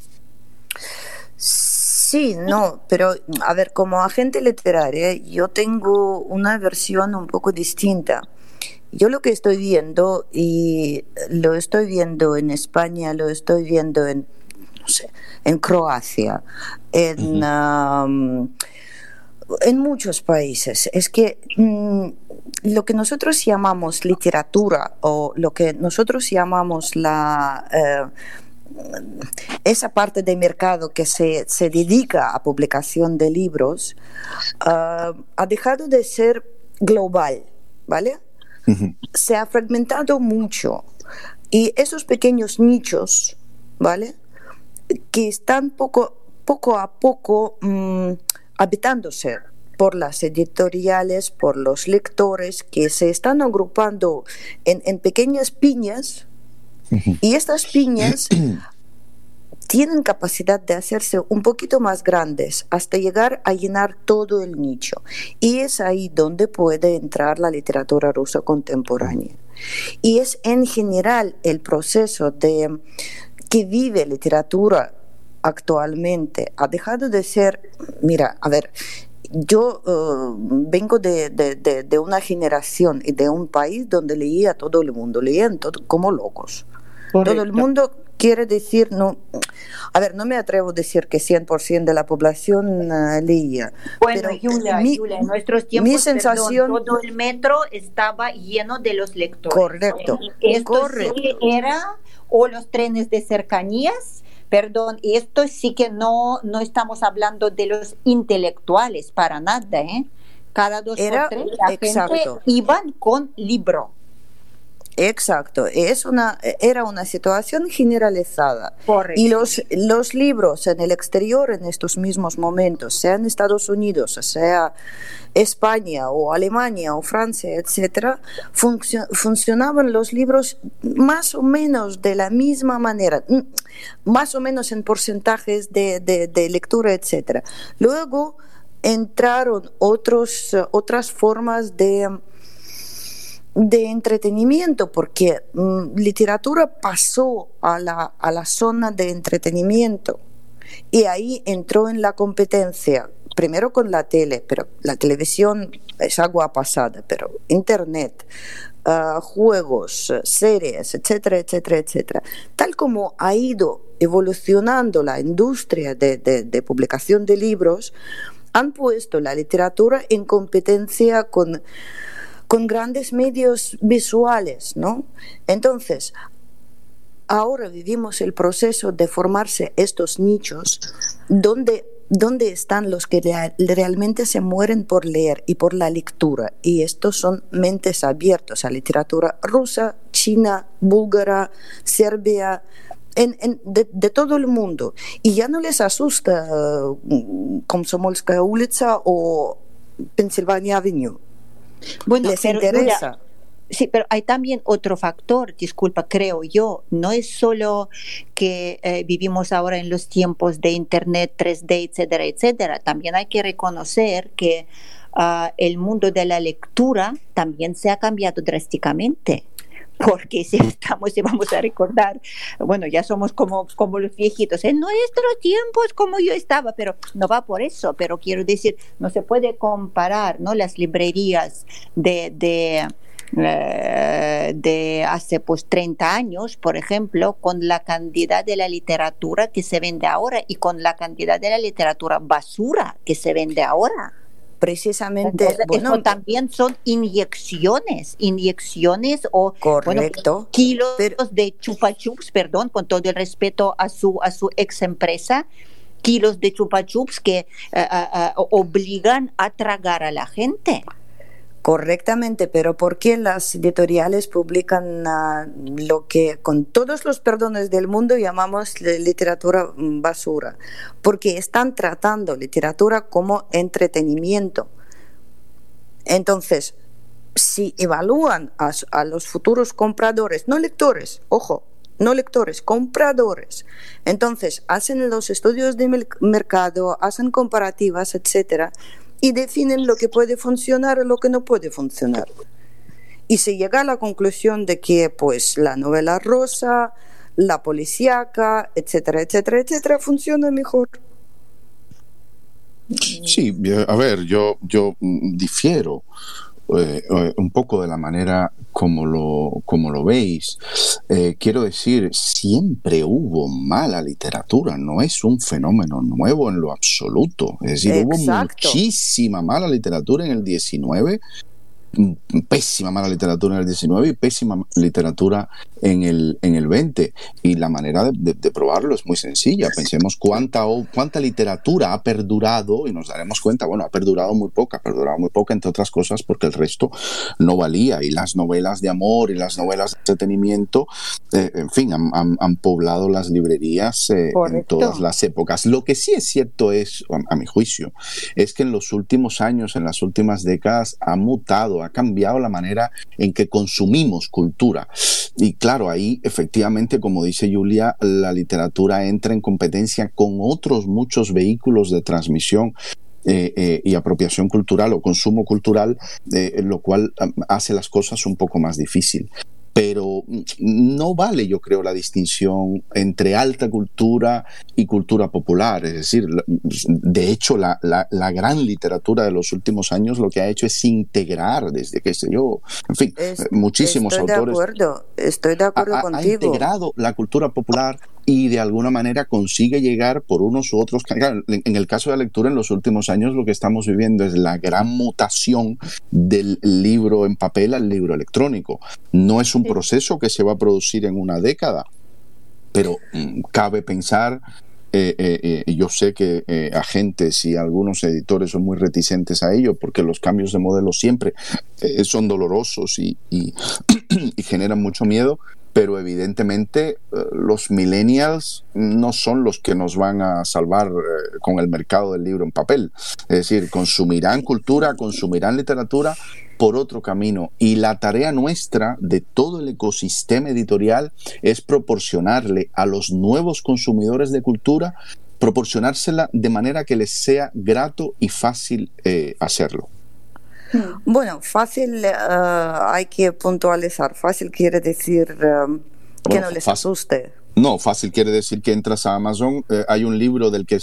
Sí, no, pero a ver, como agente literaria, yo tengo una versión un poco distinta. Yo lo que estoy viendo, y lo estoy viendo en España, lo estoy viendo en, no sé, en Croacia, en en muchos países. Es que mm, lo que nosotros llamamos literatura o lo que nosotros llamamos la... Eh, esa parte del mercado que se, se, dedica a publicación de libros eh, ha dejado de ser global, ¿vale? Se ha fragmentado mucho y esos pequeños nichos ¿vale? Que están poco, poco a poco mm, habitándose por las editoriales, por los lectores, que se están agrupando en, en pequeñas piñas, y estas piñas tienen capacidad de hacerse un poquito más grandes hasta llegar a llenar todo el nicho. Y es ahí donde puede entrar la literatura rusa contemporánea. Y es en general el proceso de que vive literatura actualmente ha dejado de ser, mira, a ver, yo uh, vengo de, de, de, una generación y de un país donde leía todo el mundo, leían todo, como locos. Todo el mundo quiere decir, no, a ver, no me atrevo a decir que 100% de la población uh, leía. Bueno, Julia, en nuestros tiempos, mi sensación, todo el metro estaba lleno de los lectores. Correcto. Esto correcto. era, o los trenes de cercanías, Perdón, y esto sí que no, no estamos hablando de los intelectuales para nada, ¿eh? Cada dos Era, o tres la gente iban con libro. Exacto, es una, era una situación generalizada. Y los, los libros en el exterior en estos mismos momentos, sea en Estados Unidos, sea España o Alemania o Francia, etcétera, funcionaban los libros más o menos de la misma manera, más o menos en porcentajes de, de, de lectura, etcétera. Luego entraron otros, otras formas de de entretenimiento, porque mm, literatura pasó a la, a la zona de entretenimiento y ahí entró en la competencia, primero con la tele, pero la televisión es agua pasada, pero internet, ah, juegos, series, etcétera, etcétera, etcétera. Tal como ha ido evolucionando la industria de, de publicación de libros, han puesto la literatura en competencia con con grandes medios visuales, ¿no? Entonces, ahora vivimos el proceso de formarse estos nichos donde ¿Dónde están los que realmente se mueren por leer y por la lectura? Y estos son mentes abiertas a literatura rusa, china, búlgara, serbia, de, todo el mundo. Y ya no les asusta uh, Komsomolskaya Ulitsa o Pennsylvania Avenue. Bueno, les interesa. sí, pero hay también otro factor, disculpa, creo yo, no es solo que eh, vivimos ahora en los tiempos de Internet, 3D, etcétera, etcétera, también hay que reconocer que uh, el mundo de la lectura también se ha cambiado drásticamente porque si estamos y vamos a recordar, bueno, ya somos como, como los viejitos, en nuestros tiempos como yo estaba, pero no va por eso, pero quiero decir, no se puede comparar ¿no? las librerías de, de, eh, de hace pues 30 años, por ejemplo, con la cantidad de la literatura que se vende ahora y con la cantidad de la literatura basura que se vende ahora precisamente bueno, también son inyecciones inyecciones o correcto. kilos de chupa chups perdón con todo el respeto a su a su ex empresa kilos de chupa chups que eh, eh, obligan a tragar a la gente correctamente, pero ¿por qué las editoriales publican uh, lo que con todos los perdones del mundo llamamos literatura mm, basura? Porque están tratando literatura como entretenimiento. Entonces, si evalúan a, a los futuros compradores, no lectores, ojo, no lectores, compradores. Entonces, hacen los estudios de mercado, hacen comparativas, etcétera y definen lo que puede funcionar y lo que no puede funcionar. Y se llega a la conclusión de que pues la novela rosa, la policíaca, etcétera, etcétera, etcétera, funciona mejor. Sí, a ver, yo, yo difiero. Eh, eh, un poco de la manera como lo, como lo veis. Eh, quiero decir, siempre hubo mala literatura, no es un fenómeno nuevo en lo absoluto. Es decir, hubo muchísima mala literatura en el 19 pésima mala literatura en el 19 y pésima literatura en el, en el 20. Y la manera de, probarlo es muy sencilla. Pensemos cuánta, cuánta literatura ha perdurado y nos daremos cuenta, bueno, ha perdurado muy poca, ha perdurado muy poca, entre otras cosas, porque el resto no valía. Y las novelas de amor y las novelas de entretenimiento, eh, en fin, han, poblado las librerías eh, en todas las épocas. Lo que sí es cierto es, a mi juicio, es que en los últimos años, en las últimas décadas, ha mutado, ha cambiado la manera en que consumimos cultura. Y claro, ahí efectivamente, como dice Julia, la literatura entra en competencia con otros muchos vehículos de transmisión eh, eh, y apropiación cultural o consumo cultural, eh, lo cual hace las cosas un poco más difícil pero no vale, yo creo, la distinción entre alta cultura y cultura popular. Es decir, de hecho, la, la, gran literatura de los últimos años lo que ha hecho es integrar, desde qué sé yo, en fin, muchísimos estoy autores. De acuerdo, estoy de acuerdo contigo. Ha integrado la cultura popular y de alguna manera consigue llegar por unos u otros. En el caso de la lectura, en los últimos años lo que estamos viviendo es la gran mutación del libro en papel al libro electrónico. No es un proceso que se va a producir en una década, pero mm, cabe pensar eh, eh, eh, yo sé que agentes y algunos editores son muy reticentes a ello porque los cambios de modelo siempre son dolorosos y, y, generan mucho miedo, pero evidentemente eh, los millennials no son los que nos van a salvar eh, con el mercado del libro en papel. Es decir, consumirán cultura, consumirán literatura por otro camino. Y la tarea nuestra de todo el ecosistema editorial es proporcionarle a los nuevos consumidores de cultura, proporcionársela de manera que les sea grato y fácil eh, hacerlo. Bueno, fácil eh, hay que puntualizar. Fácil quiere decir eh, que no les asuste. No, fácil quiere decir que entras a Amazon, eh, hay un libro del que,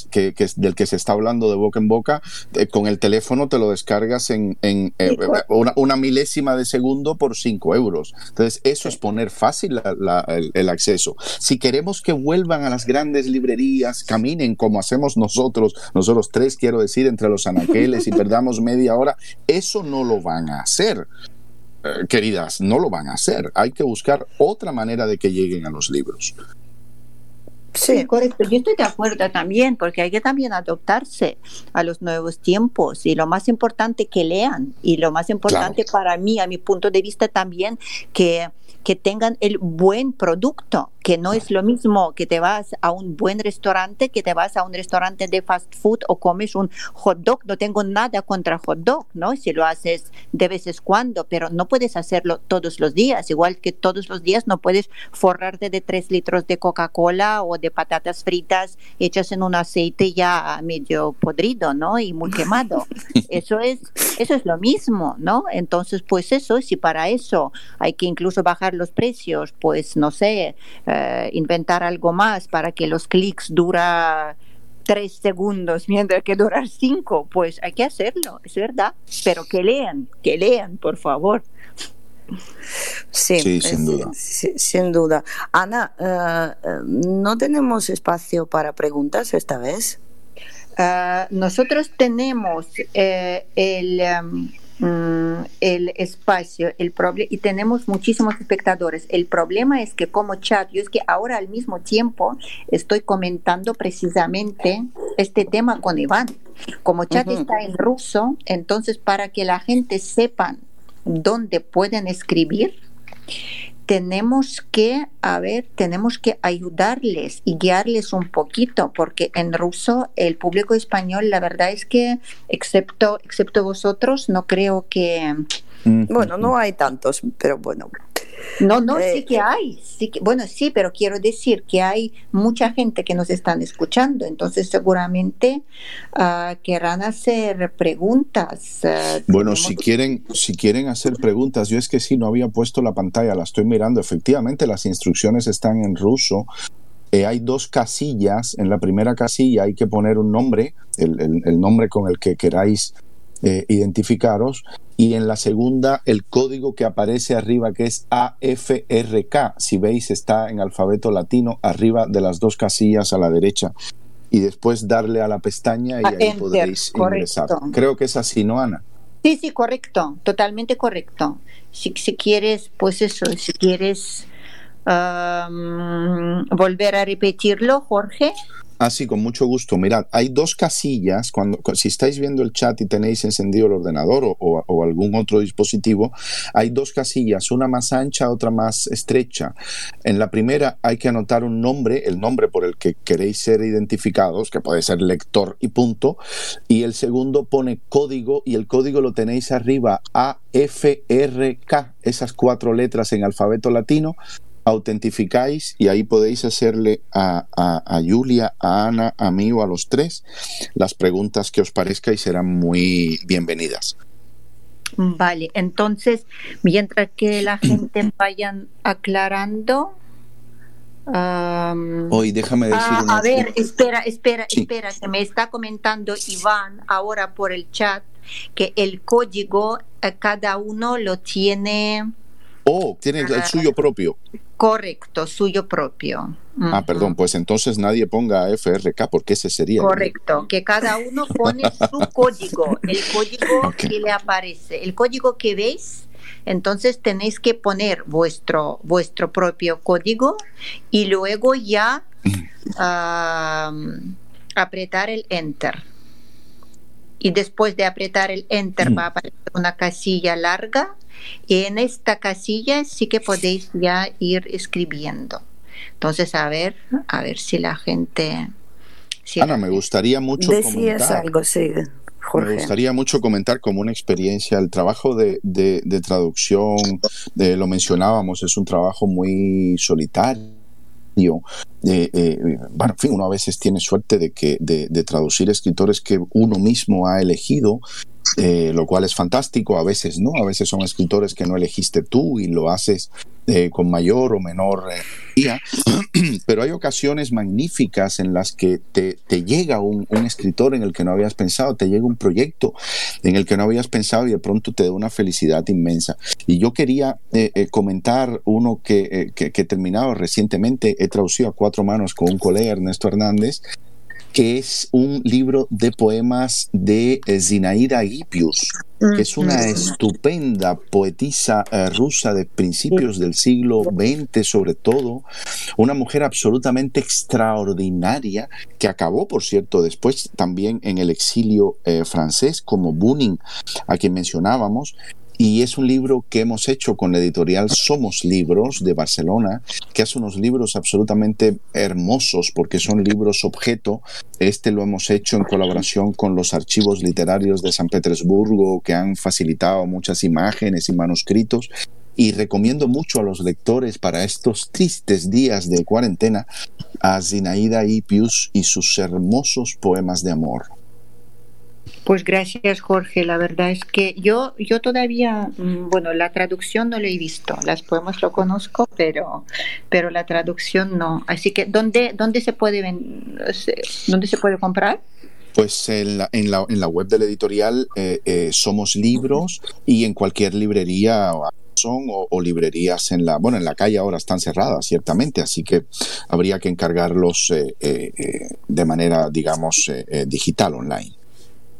del que se está hablando de boca en boca, eh, con el teléfono te lo descargas en, en eh, una, milésima de segundo por 5 euros. Entonces, eso es poner fácil el, acceso. Si queremos que vuelvan a las grandes librerías, caminen como hacemos nosotros, nosotros tres, quiero decir, entre los anaqueles y perdamos media hora, eso no lo van a hacer. queridas, no lo van a hacer. Hay que buscar otra manera de que lleguen a los libros. Sí. correcto. Yo estoy de acuerdo también, porque hay que también adoptarse a los nuevos tiempos y lo más importante que lean y lo más importante para mí, a mi punto de vista también, que que tengan el buen producto, que no es lo mismo que te vas a un buen restaurante, que te vas a un restaurante de fast food o comes un hot dog. No tengo nada contra hot dog, ¿no? Si lo haces de vez en cuando, pero no puedes hacerlo todos los días. Igual que todos los días no puedes forrarte de tres litros de Coca-Cola o de patatas fritas hechas en un aceite ya medio podrido, ¿no? Y muy quemado. Eso es, eso es lo mismo, ¿no? Entonces, pues eso, si para eso hay que incluso bajar los precios, pues no sé, eh, inventar algo más para que los clics dura tres segundos mientras que durar cinco, pues hay que hacerlo, es verdad, pero que lean, que lean, por favor. Sí, sin duda. sin duda. Ana, eh, ¿no tenemos espacio para preguntas esta vez? Nosotros tenemos eh, el... Em, Mm, el espacio, el problema, y tenemos muchísimos espectadores. El problema es que como chat, yo es que ahora al mismo tiempo estoy comentando precisamente este tema con Iván. Como chat está en ruso, entonces para que la gente sepa dónde pueden escribir, tenemos que, a ver, tenemos que ayudarles y guiarles un poquito, porque en ruso el público español, la verdad es que, excepto, excepto vosotros, no creo que... Bueno, no hay tantos, pero bueno. No, no, sí eh, que hay, sí que, bueno, sí, pero quiero decir que hay mucha gente que nos están escuchando, entonces seguramente uh, querrán hacer preguntas. Ah, bueno, si quieren, si quieren hacer preguntas, yo es que sí, no había puesto la pantalla, la estoy mirando, efectivamente las instrucciones están en ruso. Eh, hay dos casillas, en la primera casilla hay que poner un nombre, el, el nombre con el que queráis eh, identificaros y en la segunda el código que aparece arriba que es AFRK, si veis está en alfabeto latino arriba de las dos casillas a la derecha y después darle a la pestaña y ahí podéis ingresar. Creo que es así, ¿no, Ana? Sí, sí, correcto, totalmente correcto. Si, si quieres, pues eso, si quieres volver a repetirlo, Jorge. Ah, sí, con mucho gusto. Mirad, hay dos casillas. Cuando, si estáis viendo el chat y tenéis encendido el ordenador o, algún otro dispositivo, hay dos casillas, una más ancha, otra más estrecha. En la primera hay que anotar un nombre, el nombre por el que queréis ser identificados, que puede ser lector y punto. Y el segundo pone código y el código lo tenéis arriba, AFRK, esas cuatro letras en alfabeto latino autentificáis y ahí podéis hacerle a, a, Julia, a Ana, a mí o a los tres las preguntas que os parezca y serán muy bienvenidas. Vale, entonces, mientras que la gente vayan aclarando. Hoy déjame decir. Ah, a ver, espera, espera, espera, que me está comentando Iván ahora por el chat que el código eh, cada uno lo tiene. Oh, tiene el suyo propio. Correcto, suyo propio. Ah, perdón, pues entonces nadie ponga FRK porque ese sería. Correcto, que cada uno pone su código, el código que le aparece, el código que veis. Entonces tenéis que poner vuestro, vuestro propio código y luego ya apretar el enter. Y después de apretar el enter va a aparecer una casilla larga y en esta casilla sí que podéis ya ir escribiendo. Entonces, a ver, a ver si la gente... Ana, me gustaría mucho comentar, algo, sí. Me gustaría mucho comentar como una experiencia el trabajo de, de, traducción, de, lo mencionábamos, es un trabajo muy solitario. Eh, eh, bueno, en fin, uno a veces tiene suerte de, que, de, de traducir escritores que uno mismo ha elegido eh, lo cual es fantástico, a veces no, a veces son escritores que no elegiste tú y lo haces eh, con mayor o menor eh, pero hay ocasiones magníficas en las que te, llega un, escritor en el que no habías pensado, te llega un proyecto en el que no habías pensado y de pronto te da una felicidad inmensa. Y yo quería comentar uno que, que, que he terminado recientemente, he traducido a cuatro manos con un colega, Ernesto Hernández, que es un libro de poemas de eh, Zinaida Gipius, que es una estupenda poetisa eh, rusa de principios del siglo XX sobre todo, una mujer absolutamente extraordinaria que acabó, por cierto, después también en el exilio eh, francés como Bunin, a quien mencionábamos, y es un libro que hemos hecho con la editorial Somos Libros de Barcelona, que hace unos libros absolutamente hermosos porque son libros objeto. Este lo hemos hecho en colaboración con los archivos literarios de San Petersburgo, que han facilitado muchas imágenes y manuscritos. Y recomiendo mucho a los lectores para estos tristes días de cuarentena a Zinaida Ipius y sus hermosos poemas de amor. Pues gracias Jorge, la verdad es que yo, yo todavía, mm, bueno, la traducción no lo he visto, las poemas lo conozco, pero, pero la traducción no. Así que, ¿dónde, dónde, se, puede ¿dónde se puede comprar? Pues en la, en la, en la web del editorial eh, eh, Somos Libros y en cualquier librería son o, librerías en la bueno en la calle ahora están cerradas ciertamente así que habría que encargarlos eh, de manera digamos digital online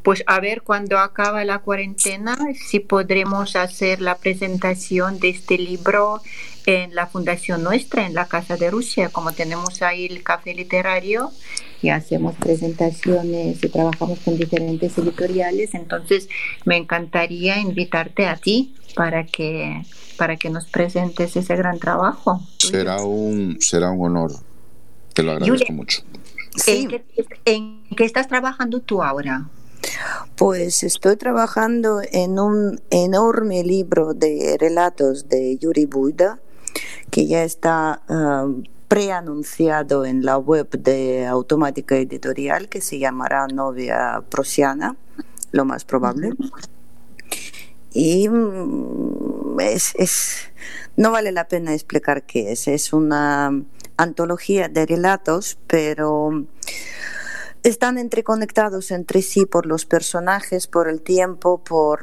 pues a ver cuando acaba la cuarentena si podremos hacer la presentación de este libro en la fundación nuestra, en la Casa de Rusia, como tenemos ahí el café literario y hacemos presentaciones y trabajamos con diferentes editoriales, entonces me encantaría invitarte a ti para que para que nos presentes ese gran trabajo. Será un será un honor. Te lo agradezco mucho. ¿En, ¿En qué estás trabajando tú ahora? Pues estoy trabajando en un enorme libro de relatos de Yuri Buida, que ya está um, preanunciado en la web de Automática Editorial, que se llamará Novia Prosiana, lo más probable. Y mm, es, es, no vale la pena explicar qué es. Es una antología de relatos, pero están entreconectados entre sí por los personajes, por el tiempo, por,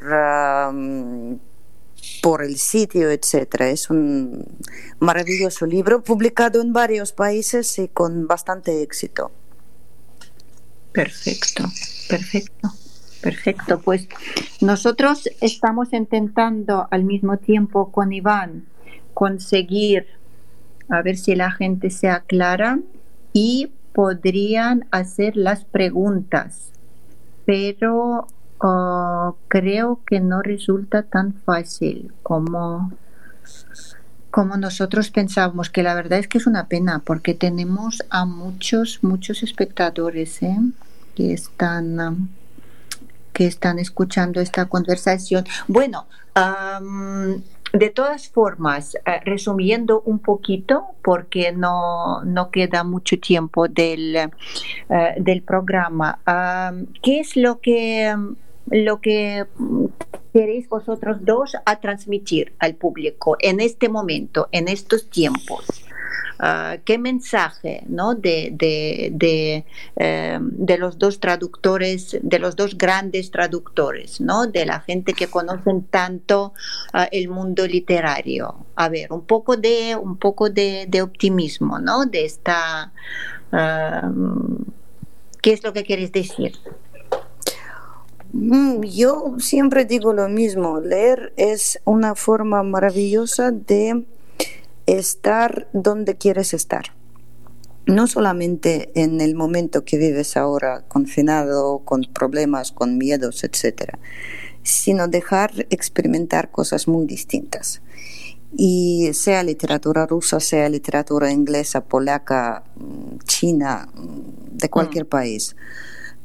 por el sitio, etcétera. Es un maravilloso libro publicado en varios países y con bastante éxito. Perfecto, perfecto. Perfecto, pues nosotros estamos intentando al mismo tiempo con Iván conseguir, a ver si la gente se aclara y podrían hacer las preguntas, pero oh, creo que no resulta tan fácil como, como nosotros pensábamos, que la verdad es que es una pena porque tenemos a muchos, muchos espectadores ¿eh? que están que están escuchando esta conversación. Bueno, de todas formas, eh, resumiendo un poquito, porque no, no queda mucho tiempo del, eh, del programa, ¿qué es lo que, lo que queréis vosotros dos a transmitir al público en este momento, en estos tiempos? Ah, qué mensaje ¿no? de, de, eh, de, los dos traductores, de los dos grandes traductores, ¿no? de la gente que conocen tanto ah, el mundo literario. A ver, un poco de, un poco de, optimismo, ¿no? De esta... Ah, ¿Qué es lo que quieres decir? Mm, yo siempre digo lo mismo, leer es una forma maravillosa de estar donde quieres estar. No solamente en el momento que vives ahora confinado, con problemas, con miedos, etc., sino dejar experimentar cosas muy distintas. Y sea literatura rusa, sea literatura inglesa, polaca, china, de cualquier mm. país,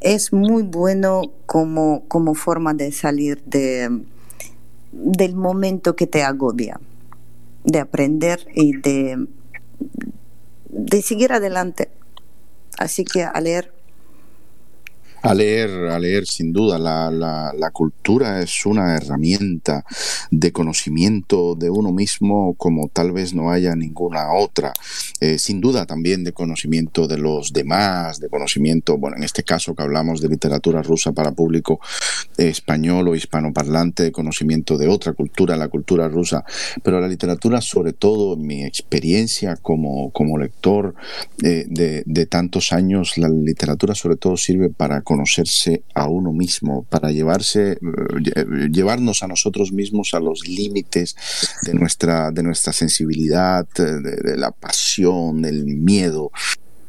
es muy bueno como, como forma de salir de, del momento que te agobia de aprender y de, de seguir adelante. Así que a leer a leer, a leer sin duda. La, la, cultura es una herramienta de conocimiento de uno mismo como tal vez no haya ninguna otra. Eh, sin duda también de conocimiento de los demás, de conocimiento, bueno, en este caso que hablamos de literatura rusa para público español o hispanoparlante, de conocimiento de otra cultura, la cultura rusa, pero la literatura sobre todo, en mi experiencia como, como lector eh, de, de tantos años, la literatura sobre todo sirve para conocer conocerse a uno mismo, para llevarse, eh, llevarnos a nosotros mismos a los límites de nuestra, de nuestra sensibilidad, de, la pasión, del miedo,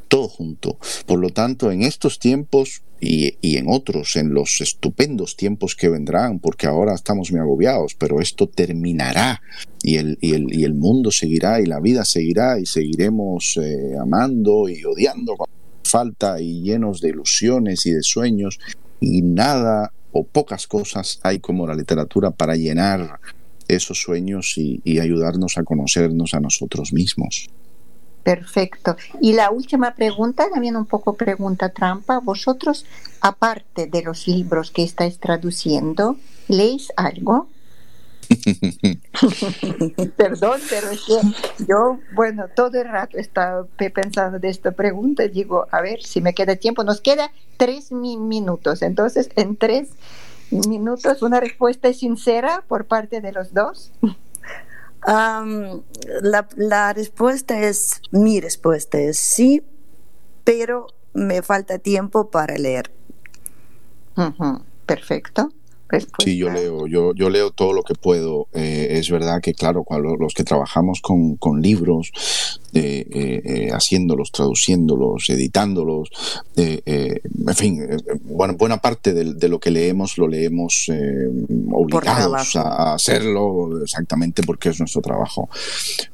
todo junto. Por lo tanto, en estos tiempos y, y, en otros, en los estupendos tiempos que vendrán, porque ahora estamos muy agobiados, pero esto terminará y el, y el, y el mundo seguirá y la vida seguirá y seguiremos eh, amando y odiando falta y llenos de ilusiones y de sueños y nada o pocas cosas hay como la literatura para llenar esos sueños y, ayudarnos a conocernos a nosotros mismos. Perfecto. Y la última pregunta, también un poco pregunta trampa. Vosotros, aparte de los libros que estáis traduciendo, ¿leéis algo? Perdón, pero es que yo, bueno, todo el rato estaba pensando de esta pregunta digo, a ver si me queda tiempo. Nos queda tres minutos, entonces en tres minutos una respuesta sincera por parte de los dos. la, la, respuesta es, mi respuesta es sí, pero me falta tiempo para leer. Perfecto. Sí, yo leo, yo, yo leo todo lo que puedo. Eh, es verdad que, claro, cuando los que trabajamos con, con libros, eh, eh, haciéndolos, traduciéndolos, editándolos, en fin, bueno, buena parte de, lo que leemos lo leemos obligados a, hacerlo exactamente porque es nuestro trabajo.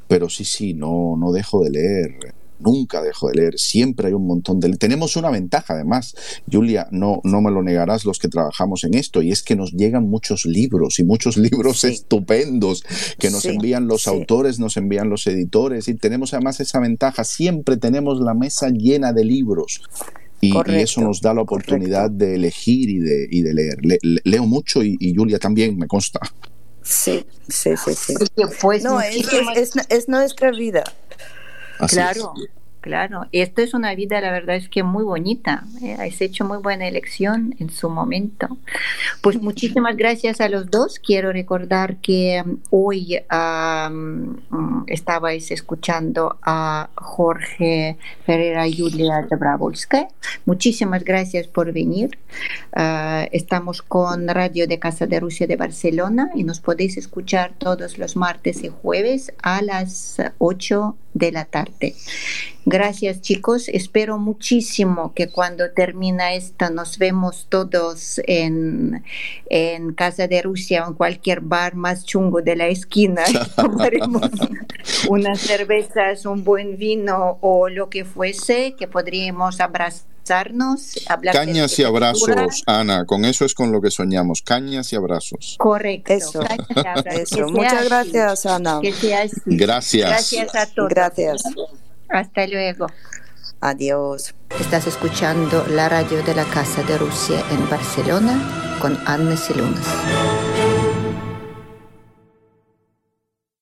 Pero sí, sí, no, no dejo de leer nunca dejo de leer, siempre hay un montón de... Tenemos una ventaja además, Julia, no, no me lo negarás los que trabajamos en esto, y es que nos llegan muchos libros y muchos libros estupendos que nos envían los autores, nos envían los editores, y tenemos además esa ventaja, siempre tenemos la mesa llena de libros. Y, eso nos da la oportunidad de elegir y de, y de leer. leo mucho y, Julia también, me consta. Sí, sí, sí, sí. Pues no, es, es, nuestra vida claro. claro. Esto es una vida, la verdad es que muy bonita. ¿eh? Hecho muy buena elección en su momento. Pues muchísimas gracias a los dos. Quiero recordar que um, hoy um, estabais escuchando a Jorge Ferreira y Julia Dabravolska. Muchísimas gracias por venir. Uh, estamos con Radio de Casa de Rusia de Barcelona y nos podéis escuchar todos los martes y jueves a las 8 de la tarde. Gracias chicos, espero muchísimo que cuando termina esta nos vemos todos en, en Casa de Rusia o en cualquier bar más chungo de la esquina y tomaremos unas cervezas, un buen vino o lo que fuese, que podríamos abrazarnos. Hablar Cañas y abrazos, Ana, con eso es con lo que soñamos, cañas y abrazos. Correcto. Eso, eso. Muchas gracias, Ana. Gracias. Gracias a todos. Gracias. Hasta luego. Adiós. Estás escuchando la radio de la Casa de Rusia en Barcelona con Anne Silunas.